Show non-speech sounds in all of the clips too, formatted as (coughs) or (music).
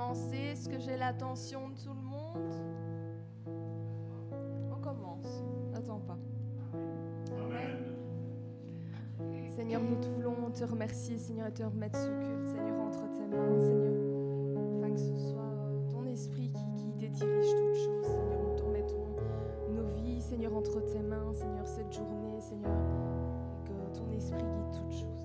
commencer Est-ce que j'ai l'attention de tout le monde? On commence. Attends pas. Amen. Seigneur, nous voulons te remercier, Seigneur, et te remettre ce culte, Seigneur, entre tes mains, Seigneur. Afin que ce soit euh, ton esprit qui guide et dirige toutes choses, Seigneur. Nous te remettons nos vies, Seigneur, entre tes mains, Seigneur, cette journée, Seigneur. Et que ton esprit guide toutes choses.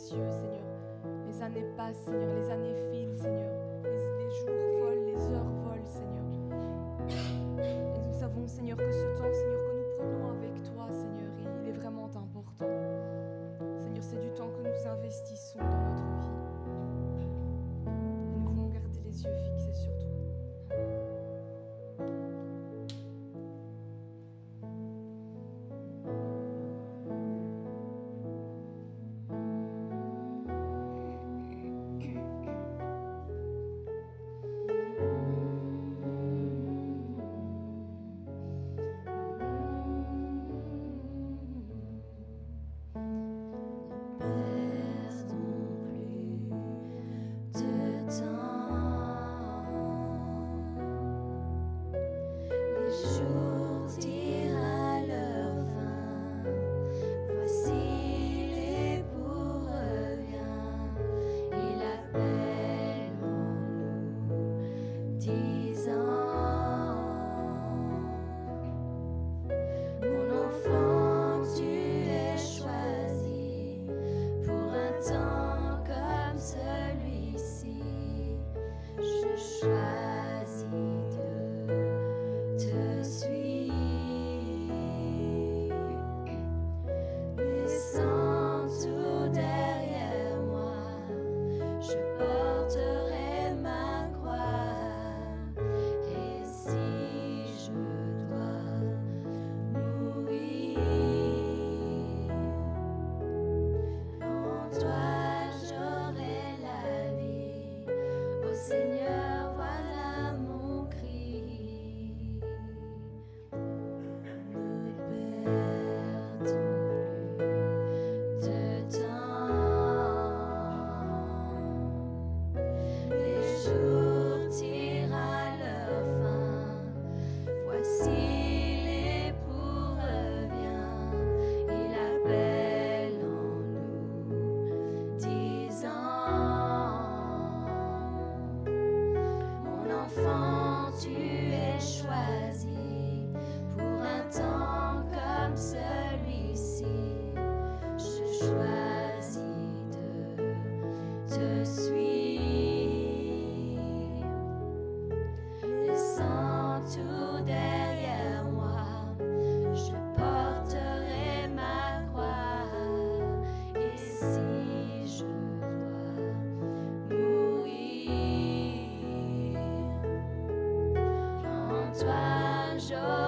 Seigneur. Les années passent, Seigneur, les années en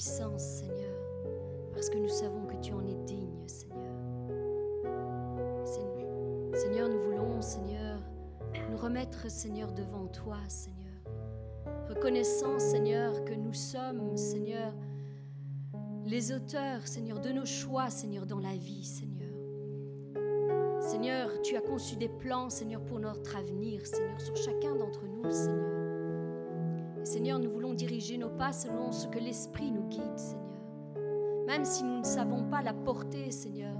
Seigneur, parce que nous savons que tu en es digne, Seigneur. Seigneur, nous voulons, Seigneur, nous remettre, Seigneur, devant toi, Seigneur. Reconnaissant, Seigneur, que nous sommes, Seigneur, les auteurs, Seigneur, de nos choix, Seigneur, dans la vie, Seigneur. Seigneur, tu as conçu des plans, Seigneur, pour notre avenir, Seigneur, sur chacun d'entre nous, Seigneur. Seigneur, nous voulons diriger nos pas selon ce que l'Esprit nous guide, Seigneur. Même si nous ne savons pas la portée, Seigneur,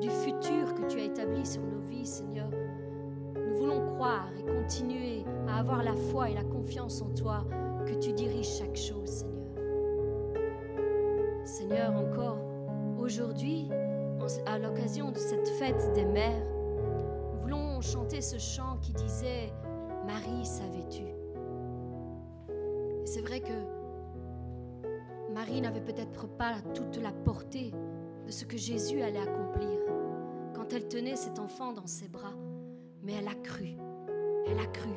du futur que tu as établi sur nos vies, Seigneur, nous voulons croire et continuer à avoir la foi et la confiance en toi que tu diriges chaque chose, Seigneur. Seigneur, encore aujourd'hui, à l'occasion de cette fête des mères, nous voulons chanter ce chant qui disait Marie, savais-tu? C'est vrai que Marie n'avait peut-être pas toute la portée de ce que Jésus allait accomplir quand elle tenait cet enfant dans ses bras. Mais elle a cru, elle a cru,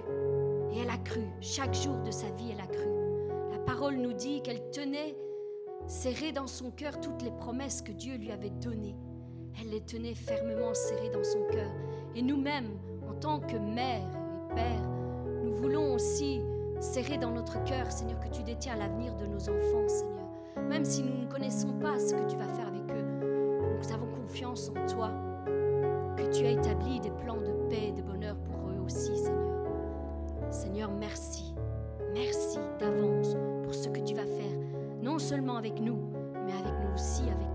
et elle a cru. Chaque jour de sa vie, elle a cru. La parole nous dit qu'elle tenait serrée dans son cœur toutes les promesses que Dieu lui avait données. Elle les tenait fermement serrées dans son cœur. Et nous-mêmes, en tant que mère et père, nous voulons aussi serrer dans notre cœur, Seigneur, que tu détiens l'avenir de nos enfants, Seigneur. Même si nous ne connaissons pas ce que tu vas faire avec eux, nous avons confiance en toi, que tu as établi des plans de paix et de bonheur pour eux aussi, Seigneur. Seigneur, merci. Merci d'avance pour ce que tu vas faire, non seulement avec nous, mais avec nous aussi, avec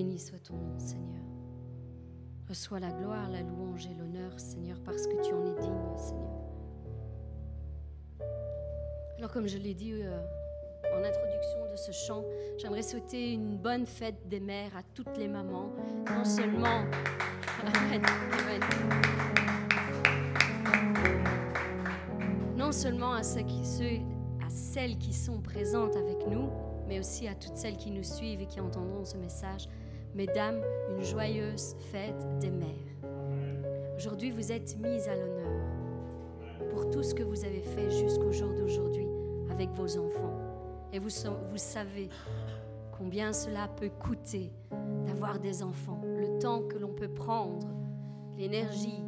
Béni soit ton nom, Seigneur. Reçois la gloire, la louange et l'honneur, Seigneur, parce que tu en es digne, Seigneur. Alors, comme je l'ai dit euh, en introduction de ce chant, j'aimerais souhaiter une bonne fête des mères à toutes les mamans, non seulement. Non seulement à celles qui sont présentes avec nous, mais aussi à toutes celles qui nous suivent et qui entendront ce message. Mesdames, une joyeuse fête des mères. Aujourd'hui, vous êtes mises à l'honneur pour tout ce que vous avez fait jusqu'au jour d'aujourd'hui avec vos enfants. Et vous, vous savez combien cela peut coûter d'avoir des enfants, le temps que l'on peut prendre, l'énergie,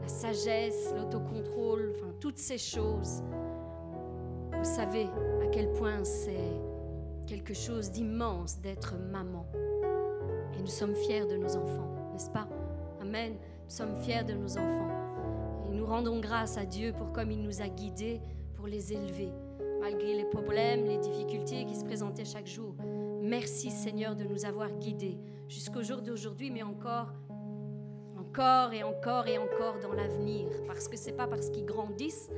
la sagesse, l'autocontrôle, enfin toutes ces choses. Vous savez à quel point c'est quelque chose d'immense d'être maman. Nous sommes fiers de nos enfants, n'est-ce pas? Amen. Nous sommes fiers de nos enfants. Et nous rendons grâce à Dieu pour comme il nous a guidés pour les élever, malgré les problèmes, les difficultés qui se présentaient chaque jour. Merci Seigneur de nous avoir guidés jusqu'au jour d'aujourd'hui, mais encore, encore et encore et encore dans l'avenir. Parce que c'est pas parce qu'ils grandissent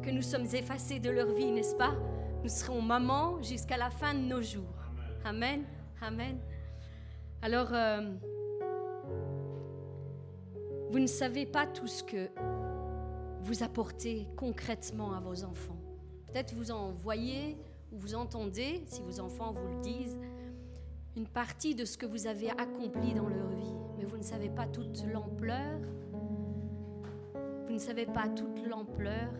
que nous sommes effacés de leur vie, n'est-ce pas? Nous serons mamans jusqu'à la fin de nos jours. Amen. Amen. Alors, euh, vous ne savez pas tout ce que vous apportez concrètement à vos enfants. Peut-être vous en voyez ou vous entendez, si vos enfants vous le disent, une partie de ce que vous avez accompli dans leur vie, mais vous ne savez pas toute l'ampleur, vous ne savez pas toute l'ampleur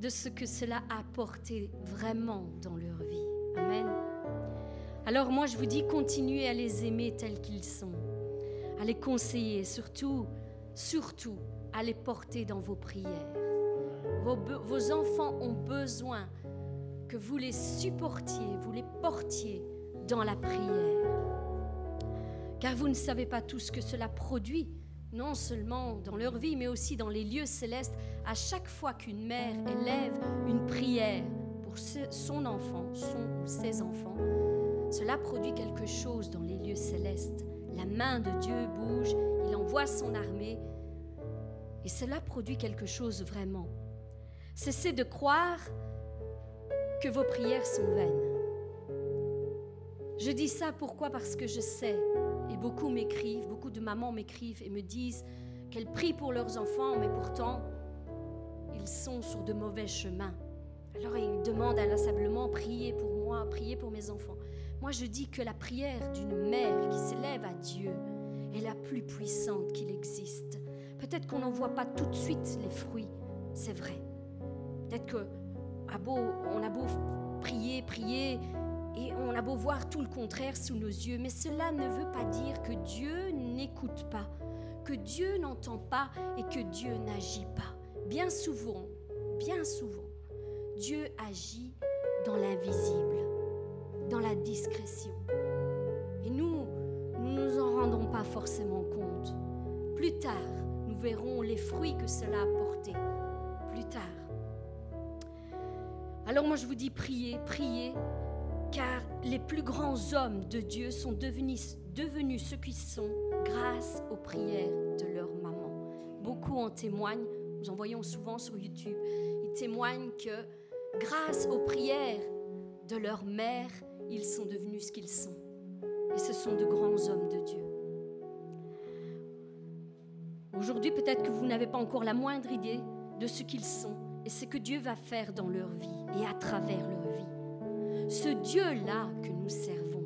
de ce que cela a apporté vraiment dans leur vie. Amen. Alors moi je vous dis, continuez à les aimer tels qu'ils sont, à les conseiller, surtout, surtout à les porter dans vos prières. Vos, enfants ont besoin que vous les supportiez, vous les portiez dans la prière. Car vous ne savez pas tout ce que cela produit, non seulement dans leur vie, mais aussi dans les lieux célestes, à chaque fois qu'une mère élève une prière pour son enfant, son ou ses enfants. Cela produit quelque chose dans les lieux célestes. La main de Dieu bouge, il envoie son armée, et cela produit quelque chose vraiment. Cessez de croire que vos prières sont vaines. Je dis ça pourquoi? Parce que je sais, et beaucoup m'écrivent, beaucoup de mamans m'écrivent et me disent qu'elles prient pour leurs enfants, mais pourtant, ils sont sur de mauvais chemins. Alors ils demandent inlassablement, priez pour moi, priez pour mes enfants. Moi je dis que la prière d'une mère qui s'élève à Dieu est la plus puissante qu'il existe. Peut-être qu'on n'en voit pas tout de suite les fruits, c'est vrai. Peut-être que a beau, on a beau prier, prier, et on a beau voir tout le contraire sous nos yeux, mais cela ne veut pas dire que Dieu n'écoute pas, que Dieu n'entend pas et que Dieu n'agit pas. Bien souvent, bien souvent, Dieu agit dans l'invisible, dans la discrétion. Et nous, nous ne nous en rendons pas forcément compte. Plus tard, nous verrons les fruits que cela a portés. Plus tard. Alors moi je vous dis priez, priez, car les plus grands hommes de Dieu sont devenus, devenus ceux qui sont grâce aux prières de leur maman. Beaucoup en témoignent, nous en voyons souvent sur YouTube, ils témoignent que grâce aux prières de leur mère, ils sont devenus ce qu'ils sont. Et ce sont de grands hommes de Dieu. Aujourd'hui, peut-être que vous n'avez pas encore la moindre idée de ce qu'ils sont et ce que Dieu va faire dans leur vie et à travers leur vie. Ce Dieu-là que nous servons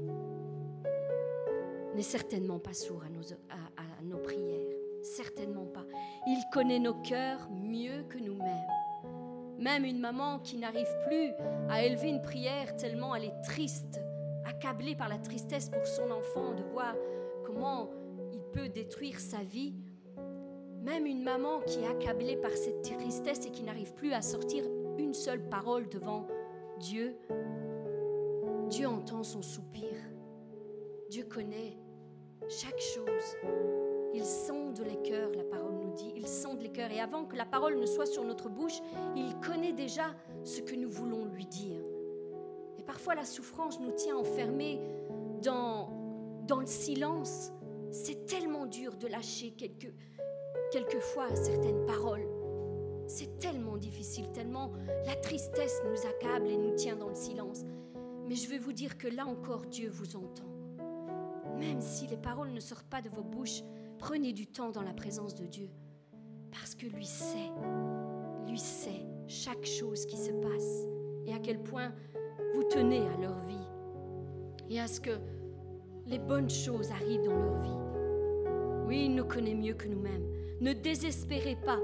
n'est certainement pas sourd à nos, prières, certainement pas. Il connaît nos cœurs mieux que nous-mêmes. Même une maman qui n'arrive plus à élever une prière tellement elle est triste, accablée par la tristesse pour son enfant, de voir comment il peut détruire sa vie, même une maman qui est accablée par cette tristesse et qui n'arrive plus à sortir une seule parole devant Dieu, Dieu entend son soupir. Dieu connaît chaque chose. Il sonde les cœurs, la parole Il sonde les cœurs. Et avant que la parole ne soit sur notre bouche, il connaît déjà ce que nous voulons lui dire. Et parfois la souffrance nous tient enfermés dans dans le silence, c'est tellement dur de lâcher quelques, quelquefois certaines paroles. C'est tellement difficile, tellement la tristesse nous accable et nous tient dans le silence. Mais je veux vous dire que là encore, Dieu vous entend. Même si les paroles ne sortent pas de vos bouches, prenez du temps dans la présence de Dieu. Parce que lui sait, lui sait chaque chose qui se passe et à quel point vous tenez à leur vie et à ce que les bonnes choses arrivent dans leur vie. Oui, il nous connaît mieux que nous-mêmes. Ne désespérez pas.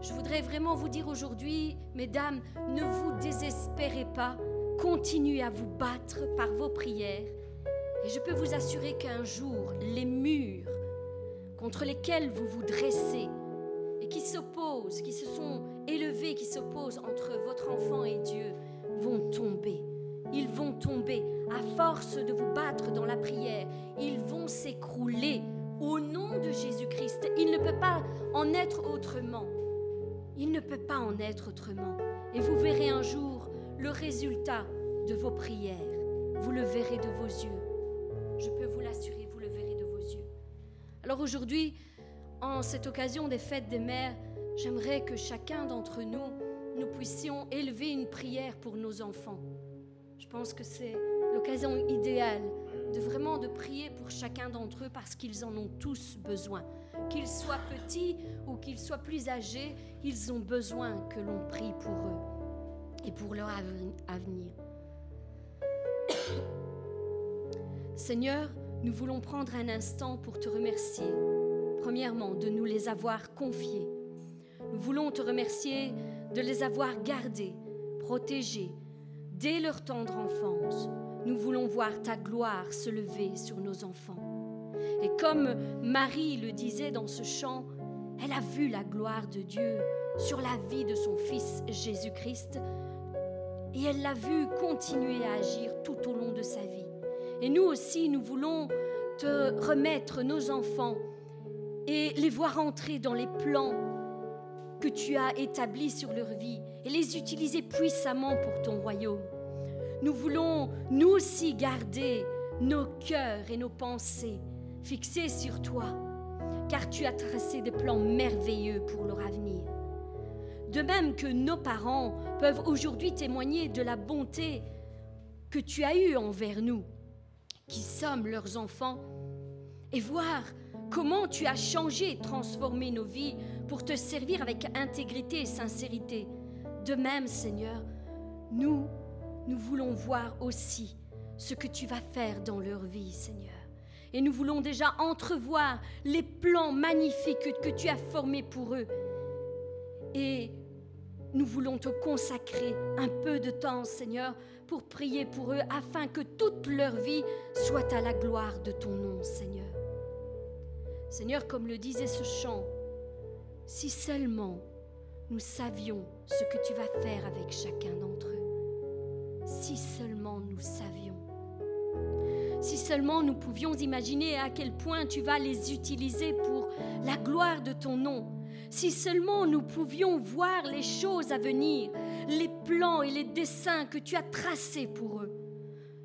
Je voudrais vraiment vous dire aujourd'hui, mesdames, ne vous désespérez pas. Continuez à vous battre par vos prières. Et je peux vous assurer qu'un jour, les murs contre lesquels vous vous dressez et qui s'opposent, qui se sont élevés, qui s'opposent entre votre enfant et Dieu, vont tomber. Ils vont tomber. À force de vous battre dans la prière, ils vont s'écrouler au nom de Jésus-Christ. Il ne peut pas en être autrement. Il ne peut pas en être autrement. Et vous verrez un jour le résultat de vos prières. Vous le verrez de vos yeux. Je peux vous l'assurer, Alors aujourd'hui, en cette occasion des fêtes des mères, j'aimerais que chacun d'entre nous, nous puissions élever une prière pour nos enfants. Je pense que c'est l'occasion idéale de vraiment de prier pour chacun d'entre eux parce qu'ils en ont tous besoin. Qu'ils soient petits ou qu'ils soient plus âgés, ils ont besoin que l'on prie pour eux et pour leur avenir. (coughs) Seigneur, nous voulons prendre un instant pour te remercier. Premièrement, de nous les avoir confiés. Nous voulons te remercier de les avoir gardés, protégés, dès leur tendre enfance. Nous voulons voir ta gloire se lever sur nos enfants. Et comme Marie le disait dans ce chant, elle a vu la gloire de Dieu sur la vie de son Fils Jésus-Christ et elle l'a vu continuer à agir tout au long de sa vie. Et nous aussi, nous voulons te remettre nos enfants et les voir entrer dans les plans que tu as établis sur leur vie et les utiliser puissamment pour ton royaume. Nous voulons, nous aussi, garder nos cœurs et nos pensées fixés sur toi, car tu as tracé des plans merveilleux pour leur avenir. De même que nos parents peuvent aujourd'hui témoigner de la bonté que tu as eue envers nous, qui sommes leurs enfants, et voir comment tu as changé et transformé nos vies pour te servir avec intégrité et sincérité. De même, Seigneur, nous, nous voulons voir aussi ce que tu vas faire dans leur vie, Seigneur. Et nous voulons déjà entrevoir les plans magnifiques que tu as formés pour eux. Et nous voulons te consacrer un peu de temps, Seigneur, pour prier pour eux, afin que toute leur vie soit à la gloire de ton nom, Seigneur. Seigneur, comme le disait ce chant, si seulement nous savions ce que tu vas faire avec chacun d'entre eux, si seulement nous savions, si seulement nous pouvions imaginer à quel point tu vas les utiliser pour la gloire de ton nom, si seulement nous pouvions voir les choses à venir, les plans et les dessins que tu as tracés pour eux,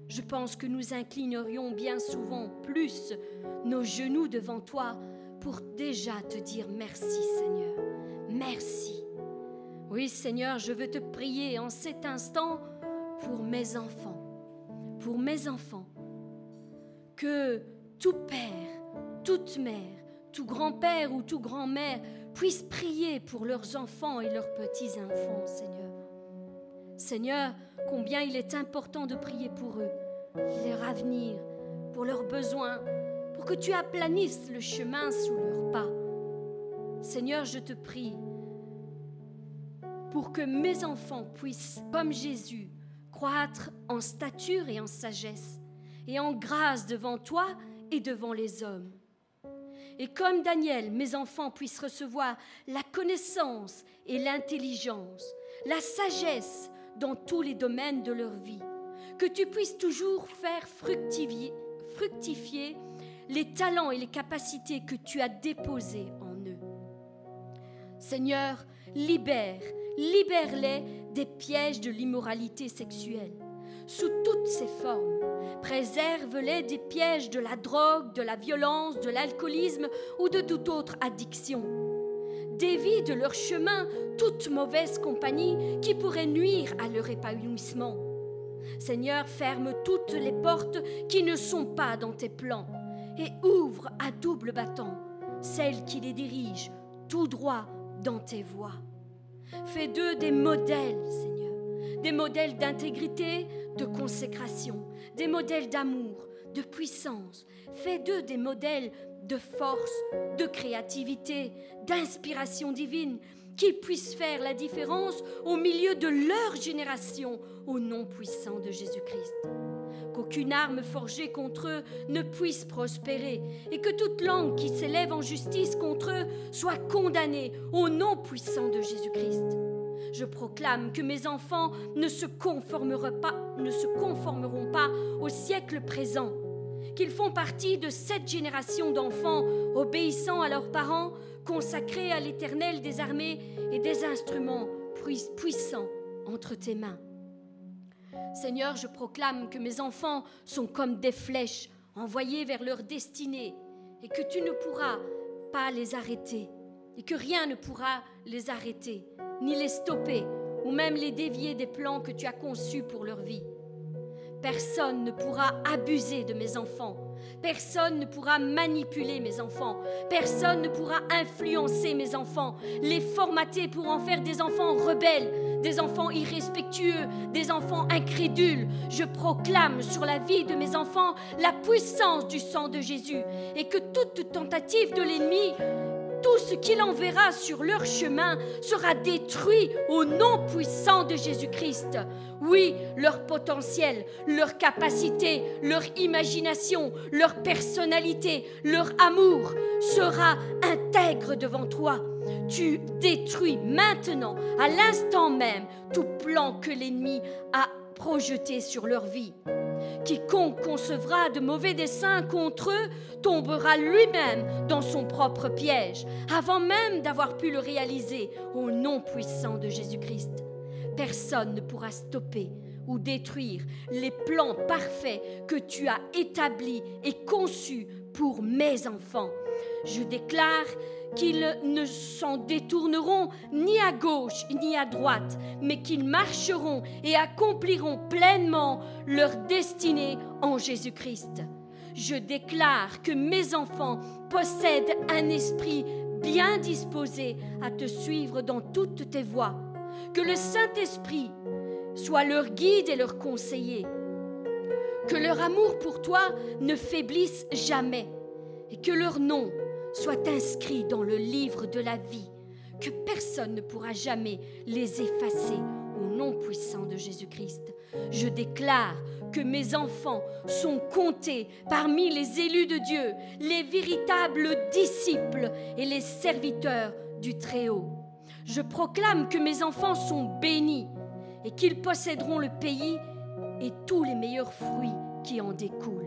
je pense que nous inclinerions bien souvent plus nos genoux devant toi pour déjà te dire merci Seigneur. Merci. Oui Seigneur, je veux te prier en cet instant pour mes enfants, pour mes enfants, que tout père, toute mère, tout grand-père ou tout grand-mère puissent prier pour leurs enfants et leurs petits-enfants, Seigneur. Seigneur, combien il est important de prier pour eux, leur avenir, pour leurs besoins, pour que tu aplanisses le chemin sous leurs pas. Seigneur, je te prie pour que mes enfants puissent, comme Jésus, croître en stature et en sagesse, et en grâce devant toi et devant les hommes. Et comme Daniel, mes enfants puissent recevoir la connaissance et l'intelligence, la sagesse dans tous les domaines de leur vie. Que tu puisses toujours faire fructifier, les talents et les capacités que tu as déposés en eux. Seigneur, libère, libère-les des pièges de l'immoralité sexuelle. Sous toutes ses formes. Préserve-les des pièges de la drogue, de la violence, de l'alcoolisme ou de toute autre addiction. Dévie de leur chemin toute mauvaise compagnie qui pourrait nuire à leur épanouissement. Seigneur, ferme toutes les portes qui ne sont pas dans tes plans et ouvre à double battant celles qui les dirigent tout droit dans tes voies. Fais d'eux des modèles, Seigneur, des modèles d'intégrité, de consécration, des modèles d'amour, de puissance. Fais d'eux des modèles de force, de créativité, d'inspiration divine, qui puissent faire la différence au milieu de leur génération au nom puissant de Jésus-Christ. Qu'aucune arme forgée contre eux ne puisse prospérer et que toute langue qui s'élève en justice contre eux soit condamnée au nom puissant de Jésus-Christ. Je proclame que mes enfants ne se conformeront pas, au siècle présent, qu'ils font partie de cette génération d'enfants obéissant à leurs parents, consacrés à l'Éternel des armées et des instruments puissants entre tes mains. Seigneur, je proclame que mes enfants sont comme des flèches envoyées vers leur destinée et que tu ne pourras pas les arrêter et que rien ne pourra les arrêter, ni les stopper ou même les dévier des plans que tu as conçus pour leur vie. Personne ne pourra abuser de mes enfants. Personne ne pourra manipuler mes enfants. Personne ne pourra influencer mes enfants, les formater pour en faire des enfants rebelles, des enfants irrespectueux, des enfants incrédules. Je proclame sur la vie de mes enfants la puissance du sang de Jésus et que toute tentative de l'ennemi tout ce qu'il enverra sur leur chemin sera détruit au nom puissant de Jésus-Christ. Oui, leur potentiel, leur capacité, leur imagination, leur personnalité, leur amour sera intègre devant toi. Tu détruis maintenant, à l'instant même, tout plan que l'ennemi a projeté sur leur vie. Quiconque concevra de mauvais desseins contre eux tombera lui-même dans son propre piège, avant même d'avoir pu le réaliser au nom puissant de Jésus-Christ. Personne ne pourra stopper ou détruire les plans parfaits que tu as établis et conçus pour mes enfants. Je déclare qu'ils ne s'en détourneront ni à gauche ni à droite, mais qu'ils marcheront et accompliront pleinement leur destinée en Jésus-Christ. Je déclare que mes enfants possèdent un esprit bien disposé à te suivre dans toutes tes voies, que le Saint-Esprit soit leur guide et leur conseiller, que leur amour pour toi ne faiblisse jamais et que leur nom soit inscrit dans le livre de la vie, que personne ne pourra jamais les effacer au nom puissant de Jésus-Christ. Je déclare que mes enfants sont comptés parmi les élus de Dieu, les véritables disciples et les serviteurs du Très-Haut. Je proclame que mes enfants sont bénis et qu'ils posséderont le pays et tous les meilleurs fruits qui en découlent.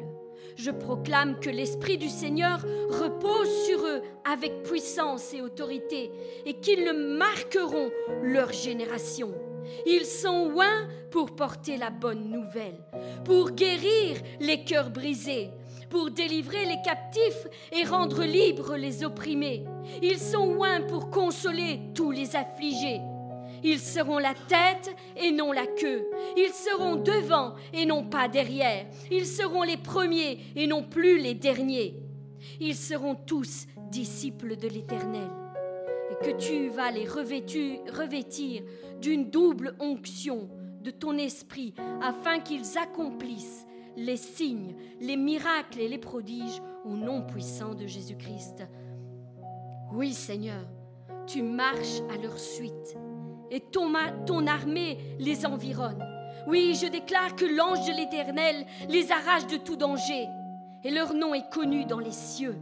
Je proclame que l'Esprit du Seigneur repose sur eux avec puissance et autorité et qu'ils le marqueront leur génération. Ils sont oints pour porter la bonne nouvelle, pour guérir les cœurs brisés, pour délivrer les captifs et rendre libres les opprimés. Ils sont oints pour consoler tous les affligés ils seront la tête et non la queue. Ils seront devant et non pas derrière. Ils seront les premiers et non plus les derniers. Ils seront tous disciples de l'Éternel. Et que tu vas les revêtir d'une double onction de ton esprit afin qu'ils accomplissent les signes, les miracles et les prodiges au nom puissant de Jésus-Christ. Oui Seigneur, tu marches à leur suite et ton, ton armée les environne. Oui, je déclare que l'ange de l'Éternel les arrache de tout danger, et leur nom est connu dans les cieux,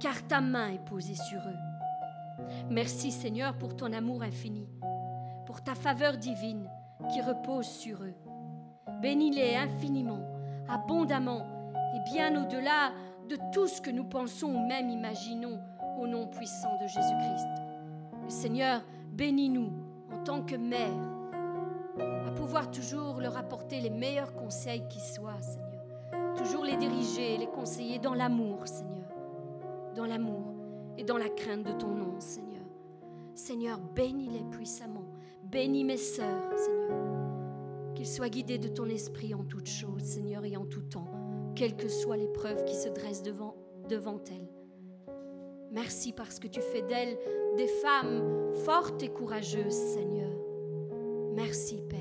car ta main est posée sur eux. Merci Seigneur pour ton amour infini, pour ta faveur divine qui repose sur eux. Bénis-les infiniment, abondamment et bien au-delà de tout ce que nous pensons ou même imaginons au nom puissant de Jésus-Christ. Seigneur, Bénis-nous en tant que mère à pouvoir toujours leur apporter les meilleurs conseils qui soient, Seigneur. Toujours les diriger, les conseiller dans l'amour, Seigneur. Dans l'amour et dans la crainte de ton nom, Seigneur. Seigneur, bénis-les puissamment. Bénis mes sœurs, Seigneur. Qu'ils soient guidés de ton esprit en toutes choses, Seigneur, et en tout temps, quelles que soient les preuves qui se dressent devant, devant elles. Merci parce que tu fais d'elles des femmes fortes et courageuses, Seigneur. Merci, Père.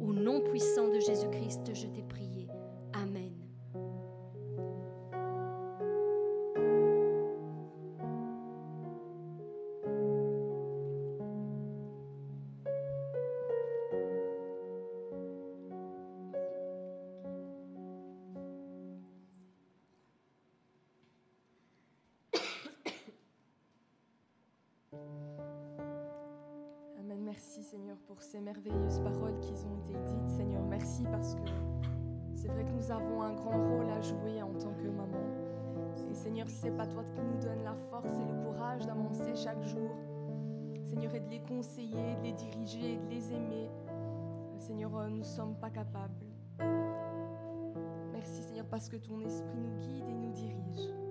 Au nom puissant de Jésus-Christ, je t'ai prié. Ces merveilleuses paroles qui ont été dites. Seigneur, merci parce que c'est vrai que nous avons un grand rôle à jouer en tant que maman. Et Seigneur, c'est pas toi qui nous donne la force et le courage d'avancer chaque jour, Seigneur, et de les conseiller, de les diriger et de les aimer, Seigneur, euh, nous ne sommes pas capables. Merci Seigneur parce que ton esprit nous guide et nous dirige.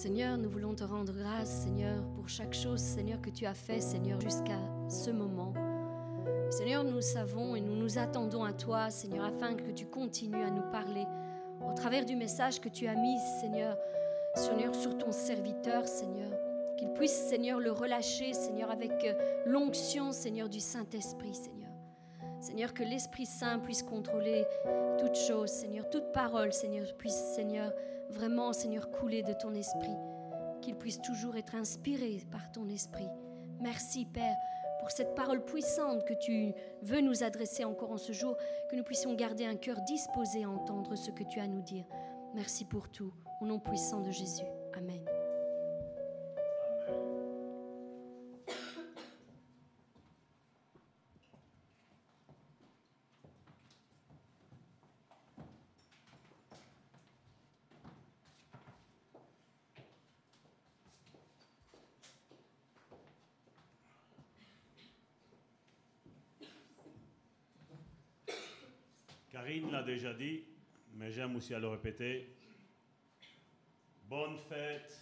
Seigneur, nous voulons te rendre grâce, Seigneur, pour chaque chose, Seigneur, que tu as fait, Seigneur, jusqu'à ce moment. Seigneur, nous savons et nous nous attendons à toi, Seigneur, afin que tu continues à nous parler au travers du message que tu as mis, Seigneur, Seigneur, sur ton serviteur, Seigneur. Qu'il puisse, Seigneur, le relâcher, Seigneur, avec l'onction, Seigneur, du Saint-Esprit, Seigneur. Seigneur, que l'Esprit Saint puisse contrôler toute chose, Seigneur, toute parole, Seigneur, puisse, Seigneur, vraiment, Seigneur, couler de ton esprit. Qu'il puisse toujours être inspiré par ton esprit. Merci, Père, pour cette parole puissante que tu veux nous adresser encore en ce jour, que nous puissions garder un cœur disposé à entendre ce que tu as à nous dire. Merci pour tout. Au nom puissant de Jésus. Amen. Déjà dit, mais j'aime aussi à le répéter. Bonne fête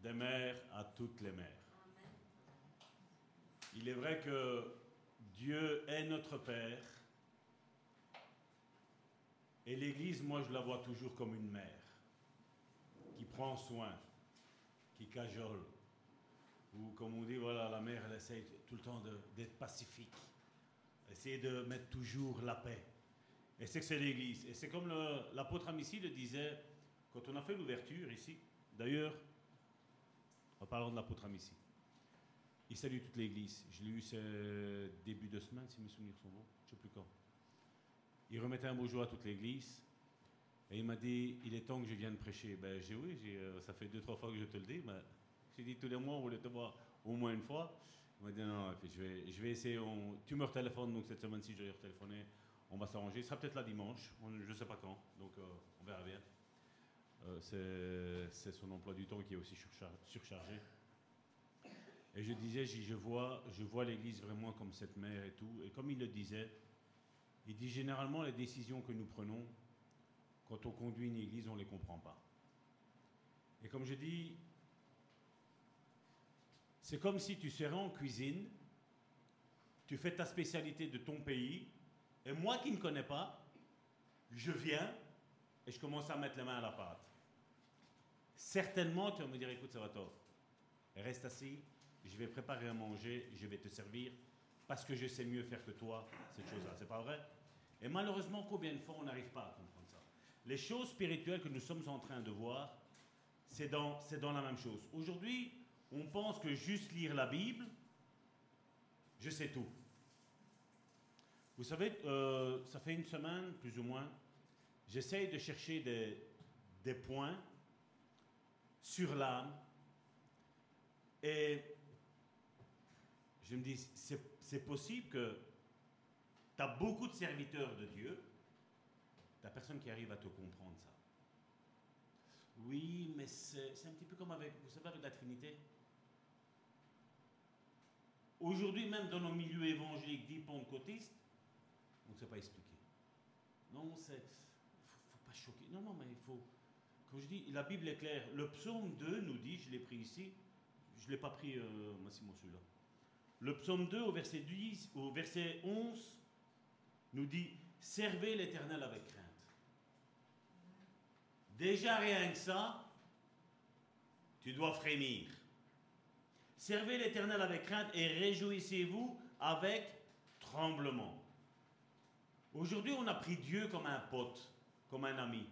des mères à toutes les mères. Il est vrai que Dieu est notre Père. Et l'Église, moi, je la vois toujours comme une mère qui prend soin, qui cajole. Ou comme on dit, voilà, la mère, elle essaie tout le temps d'être pacifique. Essayer de mettre toujours la paix. Et c'est que c'est l'Église. Et c'est comme l'apôtre Amici le disait quand on a fait l'ouverture ici. D'ailleurs, en parlant de l'apôtre Amici, il salue toute l'Église. Je l'ai eu ce début de semaine, si mes souvenirs sont bons. Je ne sais plus quand. Il remettait un beau jour à toute l'Église. Et il m'a dit, il est temps que je vienne prêcher. Ben, j'ai oui, euh, ça fait deux, trois fois que je te le dis. Mais j'ai dit, tous les mois, on voulait te voir au moins une fois. Il m'a dit, non, je vais, je vais essayer. tu me retéléphones, donc cette semaine-ci, je vais retéléphoner on va s'arranger. Ce sera peut-être là dimanche, je ne sais pas quand, donc euh, on verra bien. Euh, c'est son emploi du temps qui est aussi surchargé. Et je disais, je vois, je vois l'Église vraiment comme cette mère et tout. Et comme il le disait, il dit généralement les décisions que nous prenons, quand on conduit une Église, on ne les comprend pas. Et comme je dis, c'est comme si tu serais en cuisine, tu fais ta spécialité de ton pays, et moi qui ne connais pas, je viens et je commence à mettre les mains à la pâte. Certainement, tu vas me dire, écoute, ça va tort. Reste assis, je vais préparer à manger, je vais te servir, parce que je sais mieux faire que toi cette chose-là. C'est pas vrai? Et malheureusement, combien de fois on n'arrive pas à comprendre ça? Les choses spirituelles que nous sommes en train de voir, c'est dans, c'est dans la même chose. Aujourd'hui, on pense que juste lire la Bible, je sais tout. Vous savez, euh, ça fait une semaine, plus ou moins, j'essaye de chercher des, points sur l'âme. Et je me dis, c'est possible que tu as beaucoup de serviteurs de Dieu, tu personne qui arrive à te comprendre ça. Oui, mais c'est un petit peu comme avec, vous savez, avec la Trinité. Aujourd'hui, même dans nos milieux évangéliques dits pentecôtistes, on ne sait pas expliquer. Non, c'est. Faut, faut pas choquer. Non, non, mais il faut. Comme je dis, la Bible est claire. Le psaume 2 nous dit, je l'ai pris ici, je ne l'ai pas pris, euh, Massimo, celui-là. Le psaume 2, au verset, 10, au verset 11, nous dit Servez l'Éternel avec crainte. Déjà rien que ça, tu dois frémir. Servez l'Éternel avec crainte et réjouissez-vous avec tremblement. Aujourd'hui, on a pris Dieu comme un pote, comme un ami.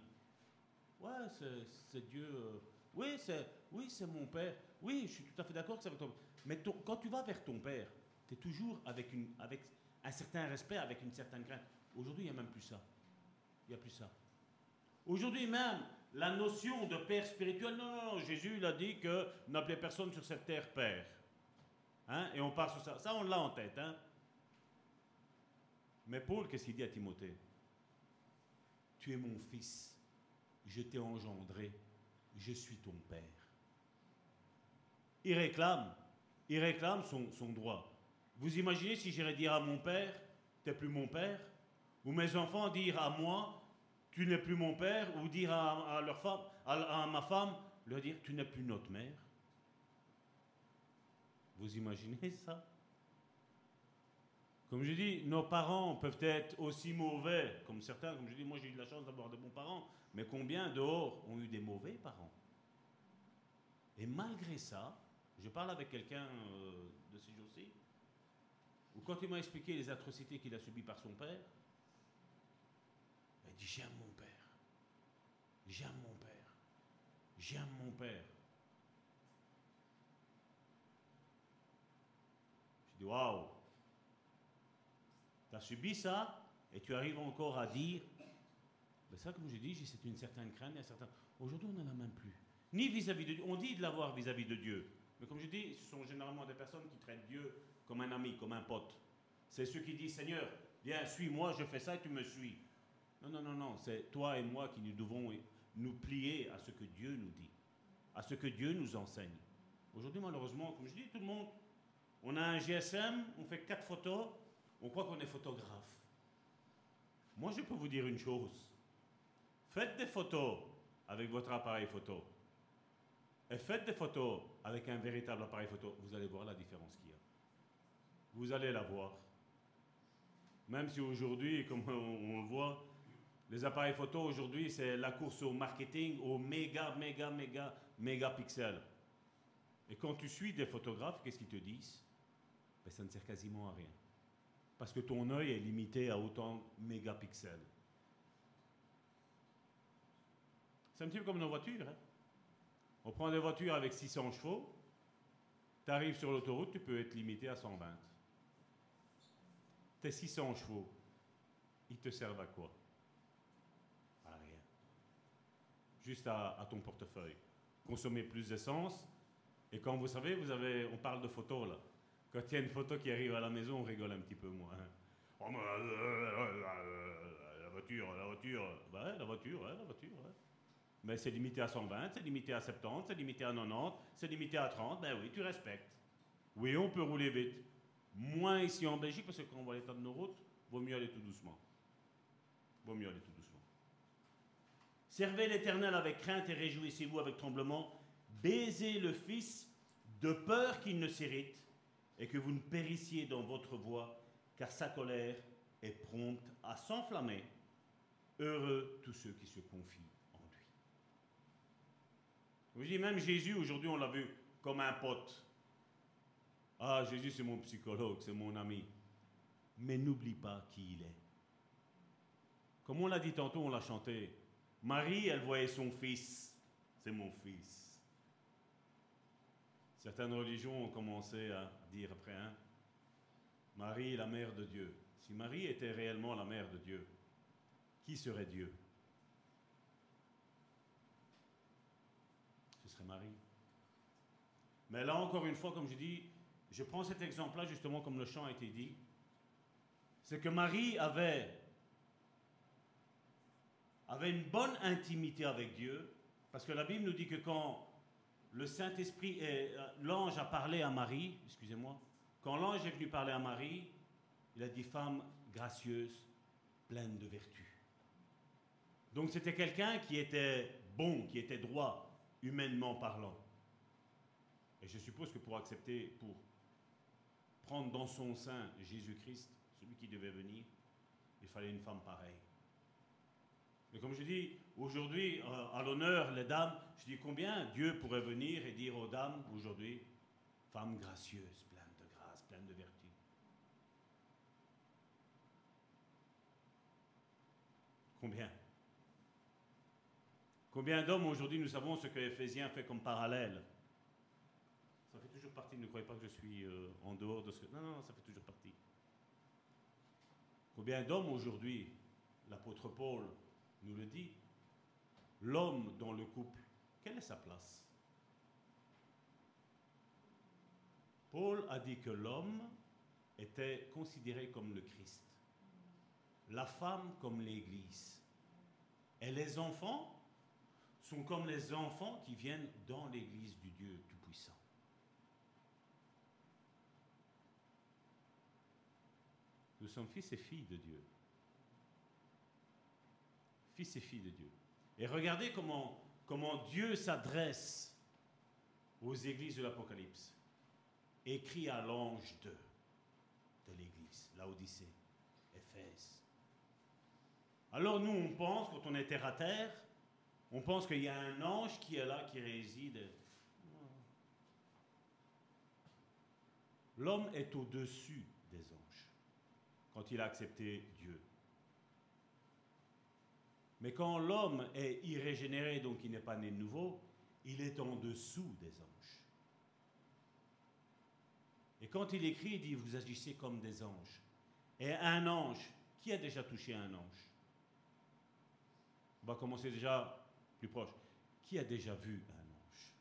Ouais, c'est Dieu. Euh, oui, c'est oui, mon père. Oui, je suis tout à fait d'accord que c'est ton Mais quand tu vas vers ton père, tu es toujours avec, avec un certain respect, avec une certaine crainte. Aujourd'hui, il n'y a même plus ça. Il n'y a plus ça. Aujourd'hui même, la notion de père spirituel, non, non, Jésus il a dit que n'appelait personne sur cette terre père. Hein? Et on part sur ça. Ça, on l'a en tête. Hein? Mais Paul, qu'est-ce qu'il dit à Timothée? Tu es mon fils, je t'ai engendré, je suis ton père. Il réclame, il réclame son, droit. Vous imaginez si j'irais dire à mon père, tu n'es plus mon père? Ou mes enfants dire à moi, tu n'es plus mon père? Ou dire à, leur femme, à, ma femme, leur dire, tu n'es plus notre mère? Vous imaginez ça? Comme je dis, nos parents peuvent être aussi mauvais, comme certains, comme je dis, moi j'ai eu de la chance d'avoir de bons parents, mais combien dehors ont eu des mauvais parents? Et malgré ça, je parle avec quelqu'un euh, de ces jours-ci, où quand il m'a expliqué les atrocités qu'il a subies par son père, il dit J'aime mon père. J'aime mon père. J'aime mon père. Je dis Waouh Tu as subi ça et tu arrives encore à dire ben ça, comme je dis, c'est une certaine crainte. Certain... Aujourd'hui, on n'en a même plus. Ni vis-à-vis de Dieu. On dit de l'avoir vis-à-vis de Dieu. Mais comme je dis, ce sont généralement des personnes qui traitent Dieu comme un ami, comme un pote. C'est ceux qui disent Seigneur, viens, suis-moi, je fais ça et tu me suis. Non, non, non, non. C'est toi et moi qui nous devons nous plier à ce que Dieu nous dit, à ce que Dieu nous enseigne. Aujourd'hui, malheureusement, comme je dis, tout le monde, on a un GSM, on fait quatre photos, on croit qu'on est photographe. Moi, je peux vous dire une chose. Faites des photos avec votre appareil photo. Et faites des photos avec un véritable appareil photo. Vous allez voir la différence qu'il y a. Vous allez la voir. Même si aujourd'hui, (laughs) comme on, le voit, les appareils photo aujourd'hui, c'est la course au marketing, au méga, méga, méga, méga pixels. Et quand tu suis des photographes, qu'est-ce qu'ils te disent? Ben, Ça ne sert quasiment à rien. Parce que ton œil est limité à autant mégapixels. C'est un petit peu comme nos voitures. Hein. On prend des voitures avec 600 chevaux. Tu arrives sur l'autoroute, tu peux être limité à 120. Tes 600 chevaux, ils te servent à quoi? À rien. Juste à, ton portefeuille. Consommer plus d'essence. Et quand vous savez, on parle de photos là. Quand il y a une photo qui arrive à la maison, on rigole un petit peu moins. Hein. Oh, la voiture, la voiture, la voiture, la voiture. Mais c'est limité à 120, c'est limité à 70, c'est limité à 90, c'est limité à 30. Ben oui, tu respectes. Oui, on peut rouler vite. Moins ici en Belgique, parce que quand on voit l'état de nos routes, vaut mieux aller tout doucement. Vaut mieux aller tout doucement. Servez l'Éternel avec crainte et réjouissez-vous avec tremblement. Baisez le Fils de peur qu'il ne s'irrite et que vous ne périssiez dans votre voie, car sa colère est prompte à s'enflammer. Heureux tous ceux qui se confient vous dis, même Jésus, aujourd'hui, on l'a vu comme un pote. Ah, Jésus, c'est mon psychologue, c'est mon ami. Mais n'oublie pas qui il est. Comme on l'a dit tantôt, on l'a chanté. Marie, elle voyait son fils. C'est mon fils. Certaines religions ont commencé à dire après, hein, Marie, la mère de Dieu. Si Marie était réellement la mère de Dieu, qui serait Dieu? Marie. Mais là, encore une fois, comme je dis, je prends cet exemple-là justement comme le chant a été dit. C'est que Marie avait, avait une bonne intimité avec Dieu, parce que la Bible nous dit que quand le Saint-Esprit, euh, l'ange a parlé à Marie, excusez-moi, quand l'ange est venu parler à Marie, il a dit femme gracieuse, pleine de vertu. Donc c'était quelqu'un qui était bon, qui était droit, humainement parlant. Et je suppose que pour accepter, pour prendre dans son sein Jésus-Christ, celui qui devait venir, il fallait une femme pareille. Mais comme je dis, aujourd'hui, euh, à l'honneur, les dames, je dis combien Dieu pourrait venir et dire aux dames aujourd'hui, femme gracieuse, pleine de grâce, pleine de vertu. Combien? Combien d'hommes aujourd'hui nous savons ce que Éphésiens fait comme parallèle? Ça fait toujours partie, ne croyez pas que je suis euh, en dehors de ce. Non, non, ça fait toujours partie. Combien d'hommes aujourd'hui, l'apôtre Paul nous le dit, l'homme dans le couple, quelle est sa place? Paul a dit que l'homme était considéré comme le Christ, la femme comme l'Église, et les enfants sont comme les enfants qui viennent dans l'église du Dieu Tout-Puissant. Nous sommes fils et filles de Dieu. Fils et filles de Dieu. Et regardez comment Dieu s'adresse aux églises de l'Apocalypse. Écrit à l'ange de, de l'église, l'Odyssée, Éphèse. Alors nous, on pense, quand on est terre à terre, on pense qu'il y a un ange qui est là, qui réside. L'homme est au-dessus des anges quand il a accepté Dieu. Mais quand l'homme est irrégénéré, donc il n'est pas né de nouveau, il est en dessous des anges. Et quand il écrit, il dit, vous agissez comme des anges. Et un ange, qui a déjà touché un ange? On va commencer déjà plus proche. Qui a déjà vu un ange?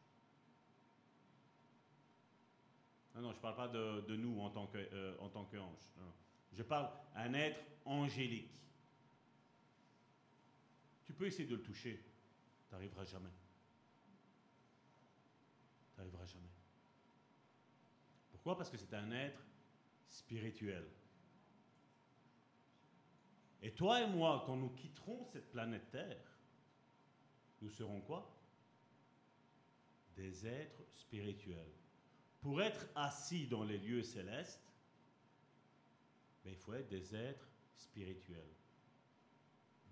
Non, non, je ne parle pas de, nous en tant qu'ange. Euh, tant je parle d'un être angélique. Tu peux essayer de le toucher, tu n'arriveras jamais. Tu n'arriveras jamais. Pourquoi? Parce que c'est un être spirituel. Et toi et moi, quand nous quitterons cette planète Terre, nous serons quoi? Des êtres spirituels. Pour être assis dans les lieux célestes, mais il faut être des êtres spirituels.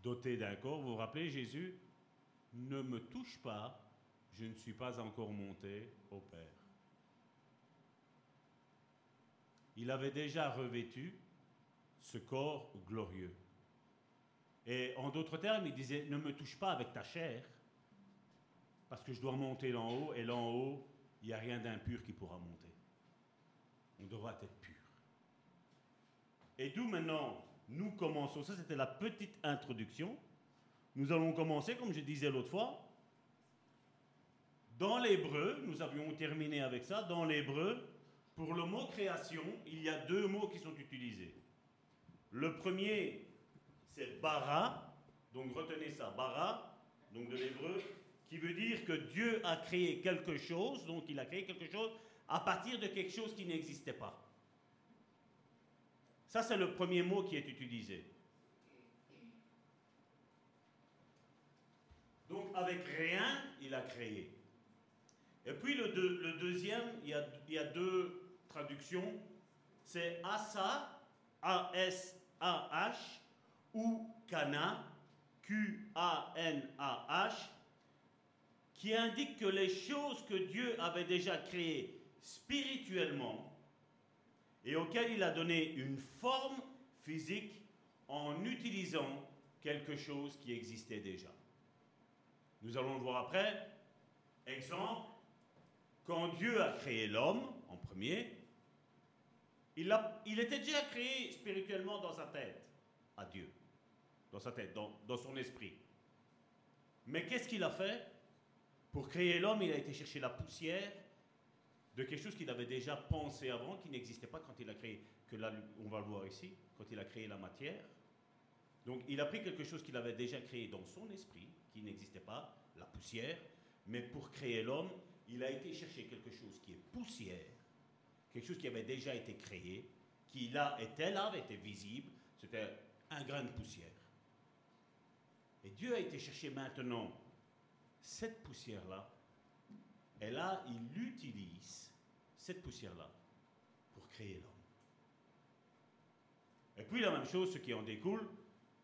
Dotés d'un corps, vous vous rappelez Jésus Ne me touche pas, je ne suis pas encore monté au Père. Il avait déjà revêtu ce corps glorieux. Et en d'autres termes, il disait, ne me touche pas avec ta chair, parce que je dois monter là en haut, et là en haut, il n'y a rien d'impur qui pourra monter. On devra être pur. Et d'où maintenant, nous commençons, ça c'était la petite introduction, nous allons commencer, comme je disais l'autre fois, dans l'hébreu, nous avions terminé avec ça, dans l'hébreu, pour le mot création, il y a deux mots qui sont utilisés. Le premier, c'est bara, donc retenez ça, bara, donc de l'hébreu, qui veut dire que Dieu a créé quelque chose, donc il a créé quelque chose à partir de quelque chose qui n'existait pas. Ça, c'est le premier mot qui est utilisé. Donc, avec rien, il a créé. Et puis, le, deuxième, il y, a, il y, a, deux traductions. C'est Asa, A-S-A-H, ou Kana, Q-A-N-A-H, qui indique que les choses que Dieu avait déjà créées spirituellement, et auquel il a donné une forme physique en utilisant quelque chose qui existait déjà. Nous allons le voir après. Exemple, quand Dieu a créé l'homme en premier, il, était déjà créé spirituellement dans sa tête, à Dieu, dans sa tête, dans son esprit. Mais qu'est-ce qu'il a fait? Pour créer l'homme, il a été chercher la poussière de quelque chose qu'il avait déjà pensé avant, qui n'existait pas quand il a créé, que là, on va le voir ici, quand il a créé la matière. Donc il a pris quelque chose qu'il avait déjà créé dans son esprit, qui n'existait pas, la poussière, mais pour créer l'homme, il a été chercher quelque chose qui est poussière, quelque chose qui avait déjà été créé, qui là était là, était visible, c'était un grain de poussière. Et Dieu a été chercher maintenant cette poussière-là et là, il utilise cette poussière-là pour créer l'homme. Et puis la même chose, ce qui en découle,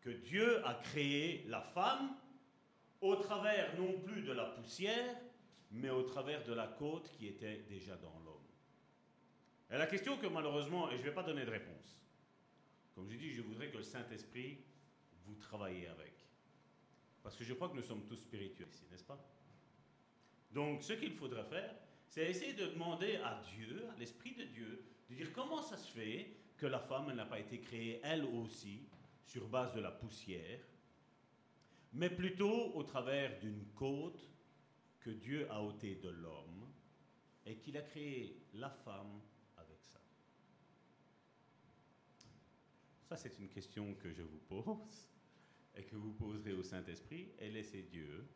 que Dieu a créé la femme au travers non plus de la poussière, mais au travers de la côte qui était déjà dans l'homme. Et la question que malheureusement, et je ne vais pas donner de réponse, comme je dis, je voudrais que le Saint-Esprit vous travaillez avec. Parce que je crois que nous sommes tous spirituels ici, n'est-ce pas? Donc, ce qu'il faudrait faire, c'est essayer de demander à Dieu, à l'Esprit de Dieu, de dire comment ça se fait que la femme n'a pas été créée elle aussi sur base de la poussière, mais plutôt au travers d'une côte que Dieu a ôtée de l'homme et qu'il a créé la femme avec ça. Ça, c'est une question que je vous pose et que vous poserez au Saint-Esprit et laissez Dieu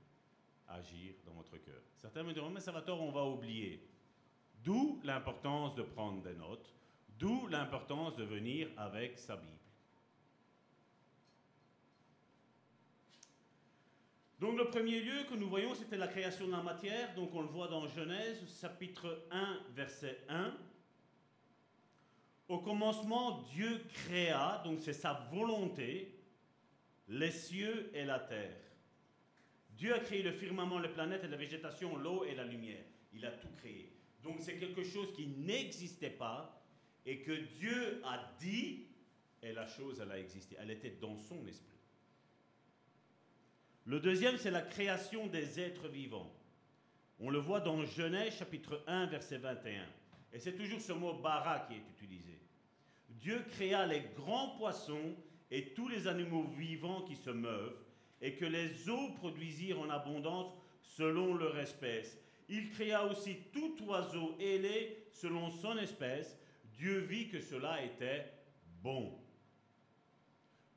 agir dans votre cœur. Certains me diront, mais Salvatore, on va oublier. D'où l'importance de prendre des notes, d'où l'importance de venir avec sa Bible. Donc le premier lieu que nous voyons, c'était la création de la matière. Donc on le voit dans Genèse, chapitre 1, verset 1. Au commencement, Dieu créa, donc c'est sa volonté, les cieux et la terre. Dieu a créé le firmament, les planètes et la végétation, l'eau et la lumière. Il a tout créé. Donc c'est quelque chose qui n'existait pas et que Dieu a dit et la chose, elle a existé. Elle était dans son esprit. Le deuxième, c'est la création des êtres vivants. On le voit dans Genèse chapitre 1, verset 21. Et c'est toujours ce mot bara qui est utilisé. Dieu créa les grands poissons et tous les animaux vivants qui se meuvent, et que les eaux produisirent en abondance selon leur espèce. Il créa aussi tout oiseau ailé selon son espèce. Dieu vit que cela était bon.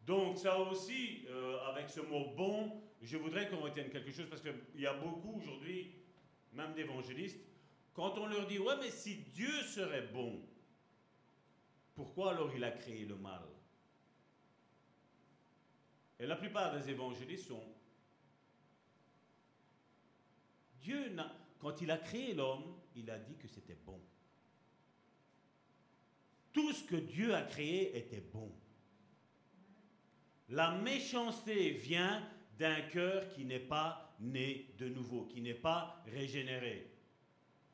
Donc ça aussi, euh, avec ce mot bon, je voudrais qu'on retienne quelque chose parce qu'il y a beaucoup aujourd'hui, même d'évangélistes, quand on leur dit, ouais mais si Dieu serait bon, pourquoi alors il a créé le mal? Et la plupart des évangélistes sont, Dieu, quand il a créé l'homme, il a dit que c'était bon. Tout ce que Dieu a créé était bon. La méchanceté vient d'un cœur qui n'est pas né de nouveau, qui n'est pas régénéré.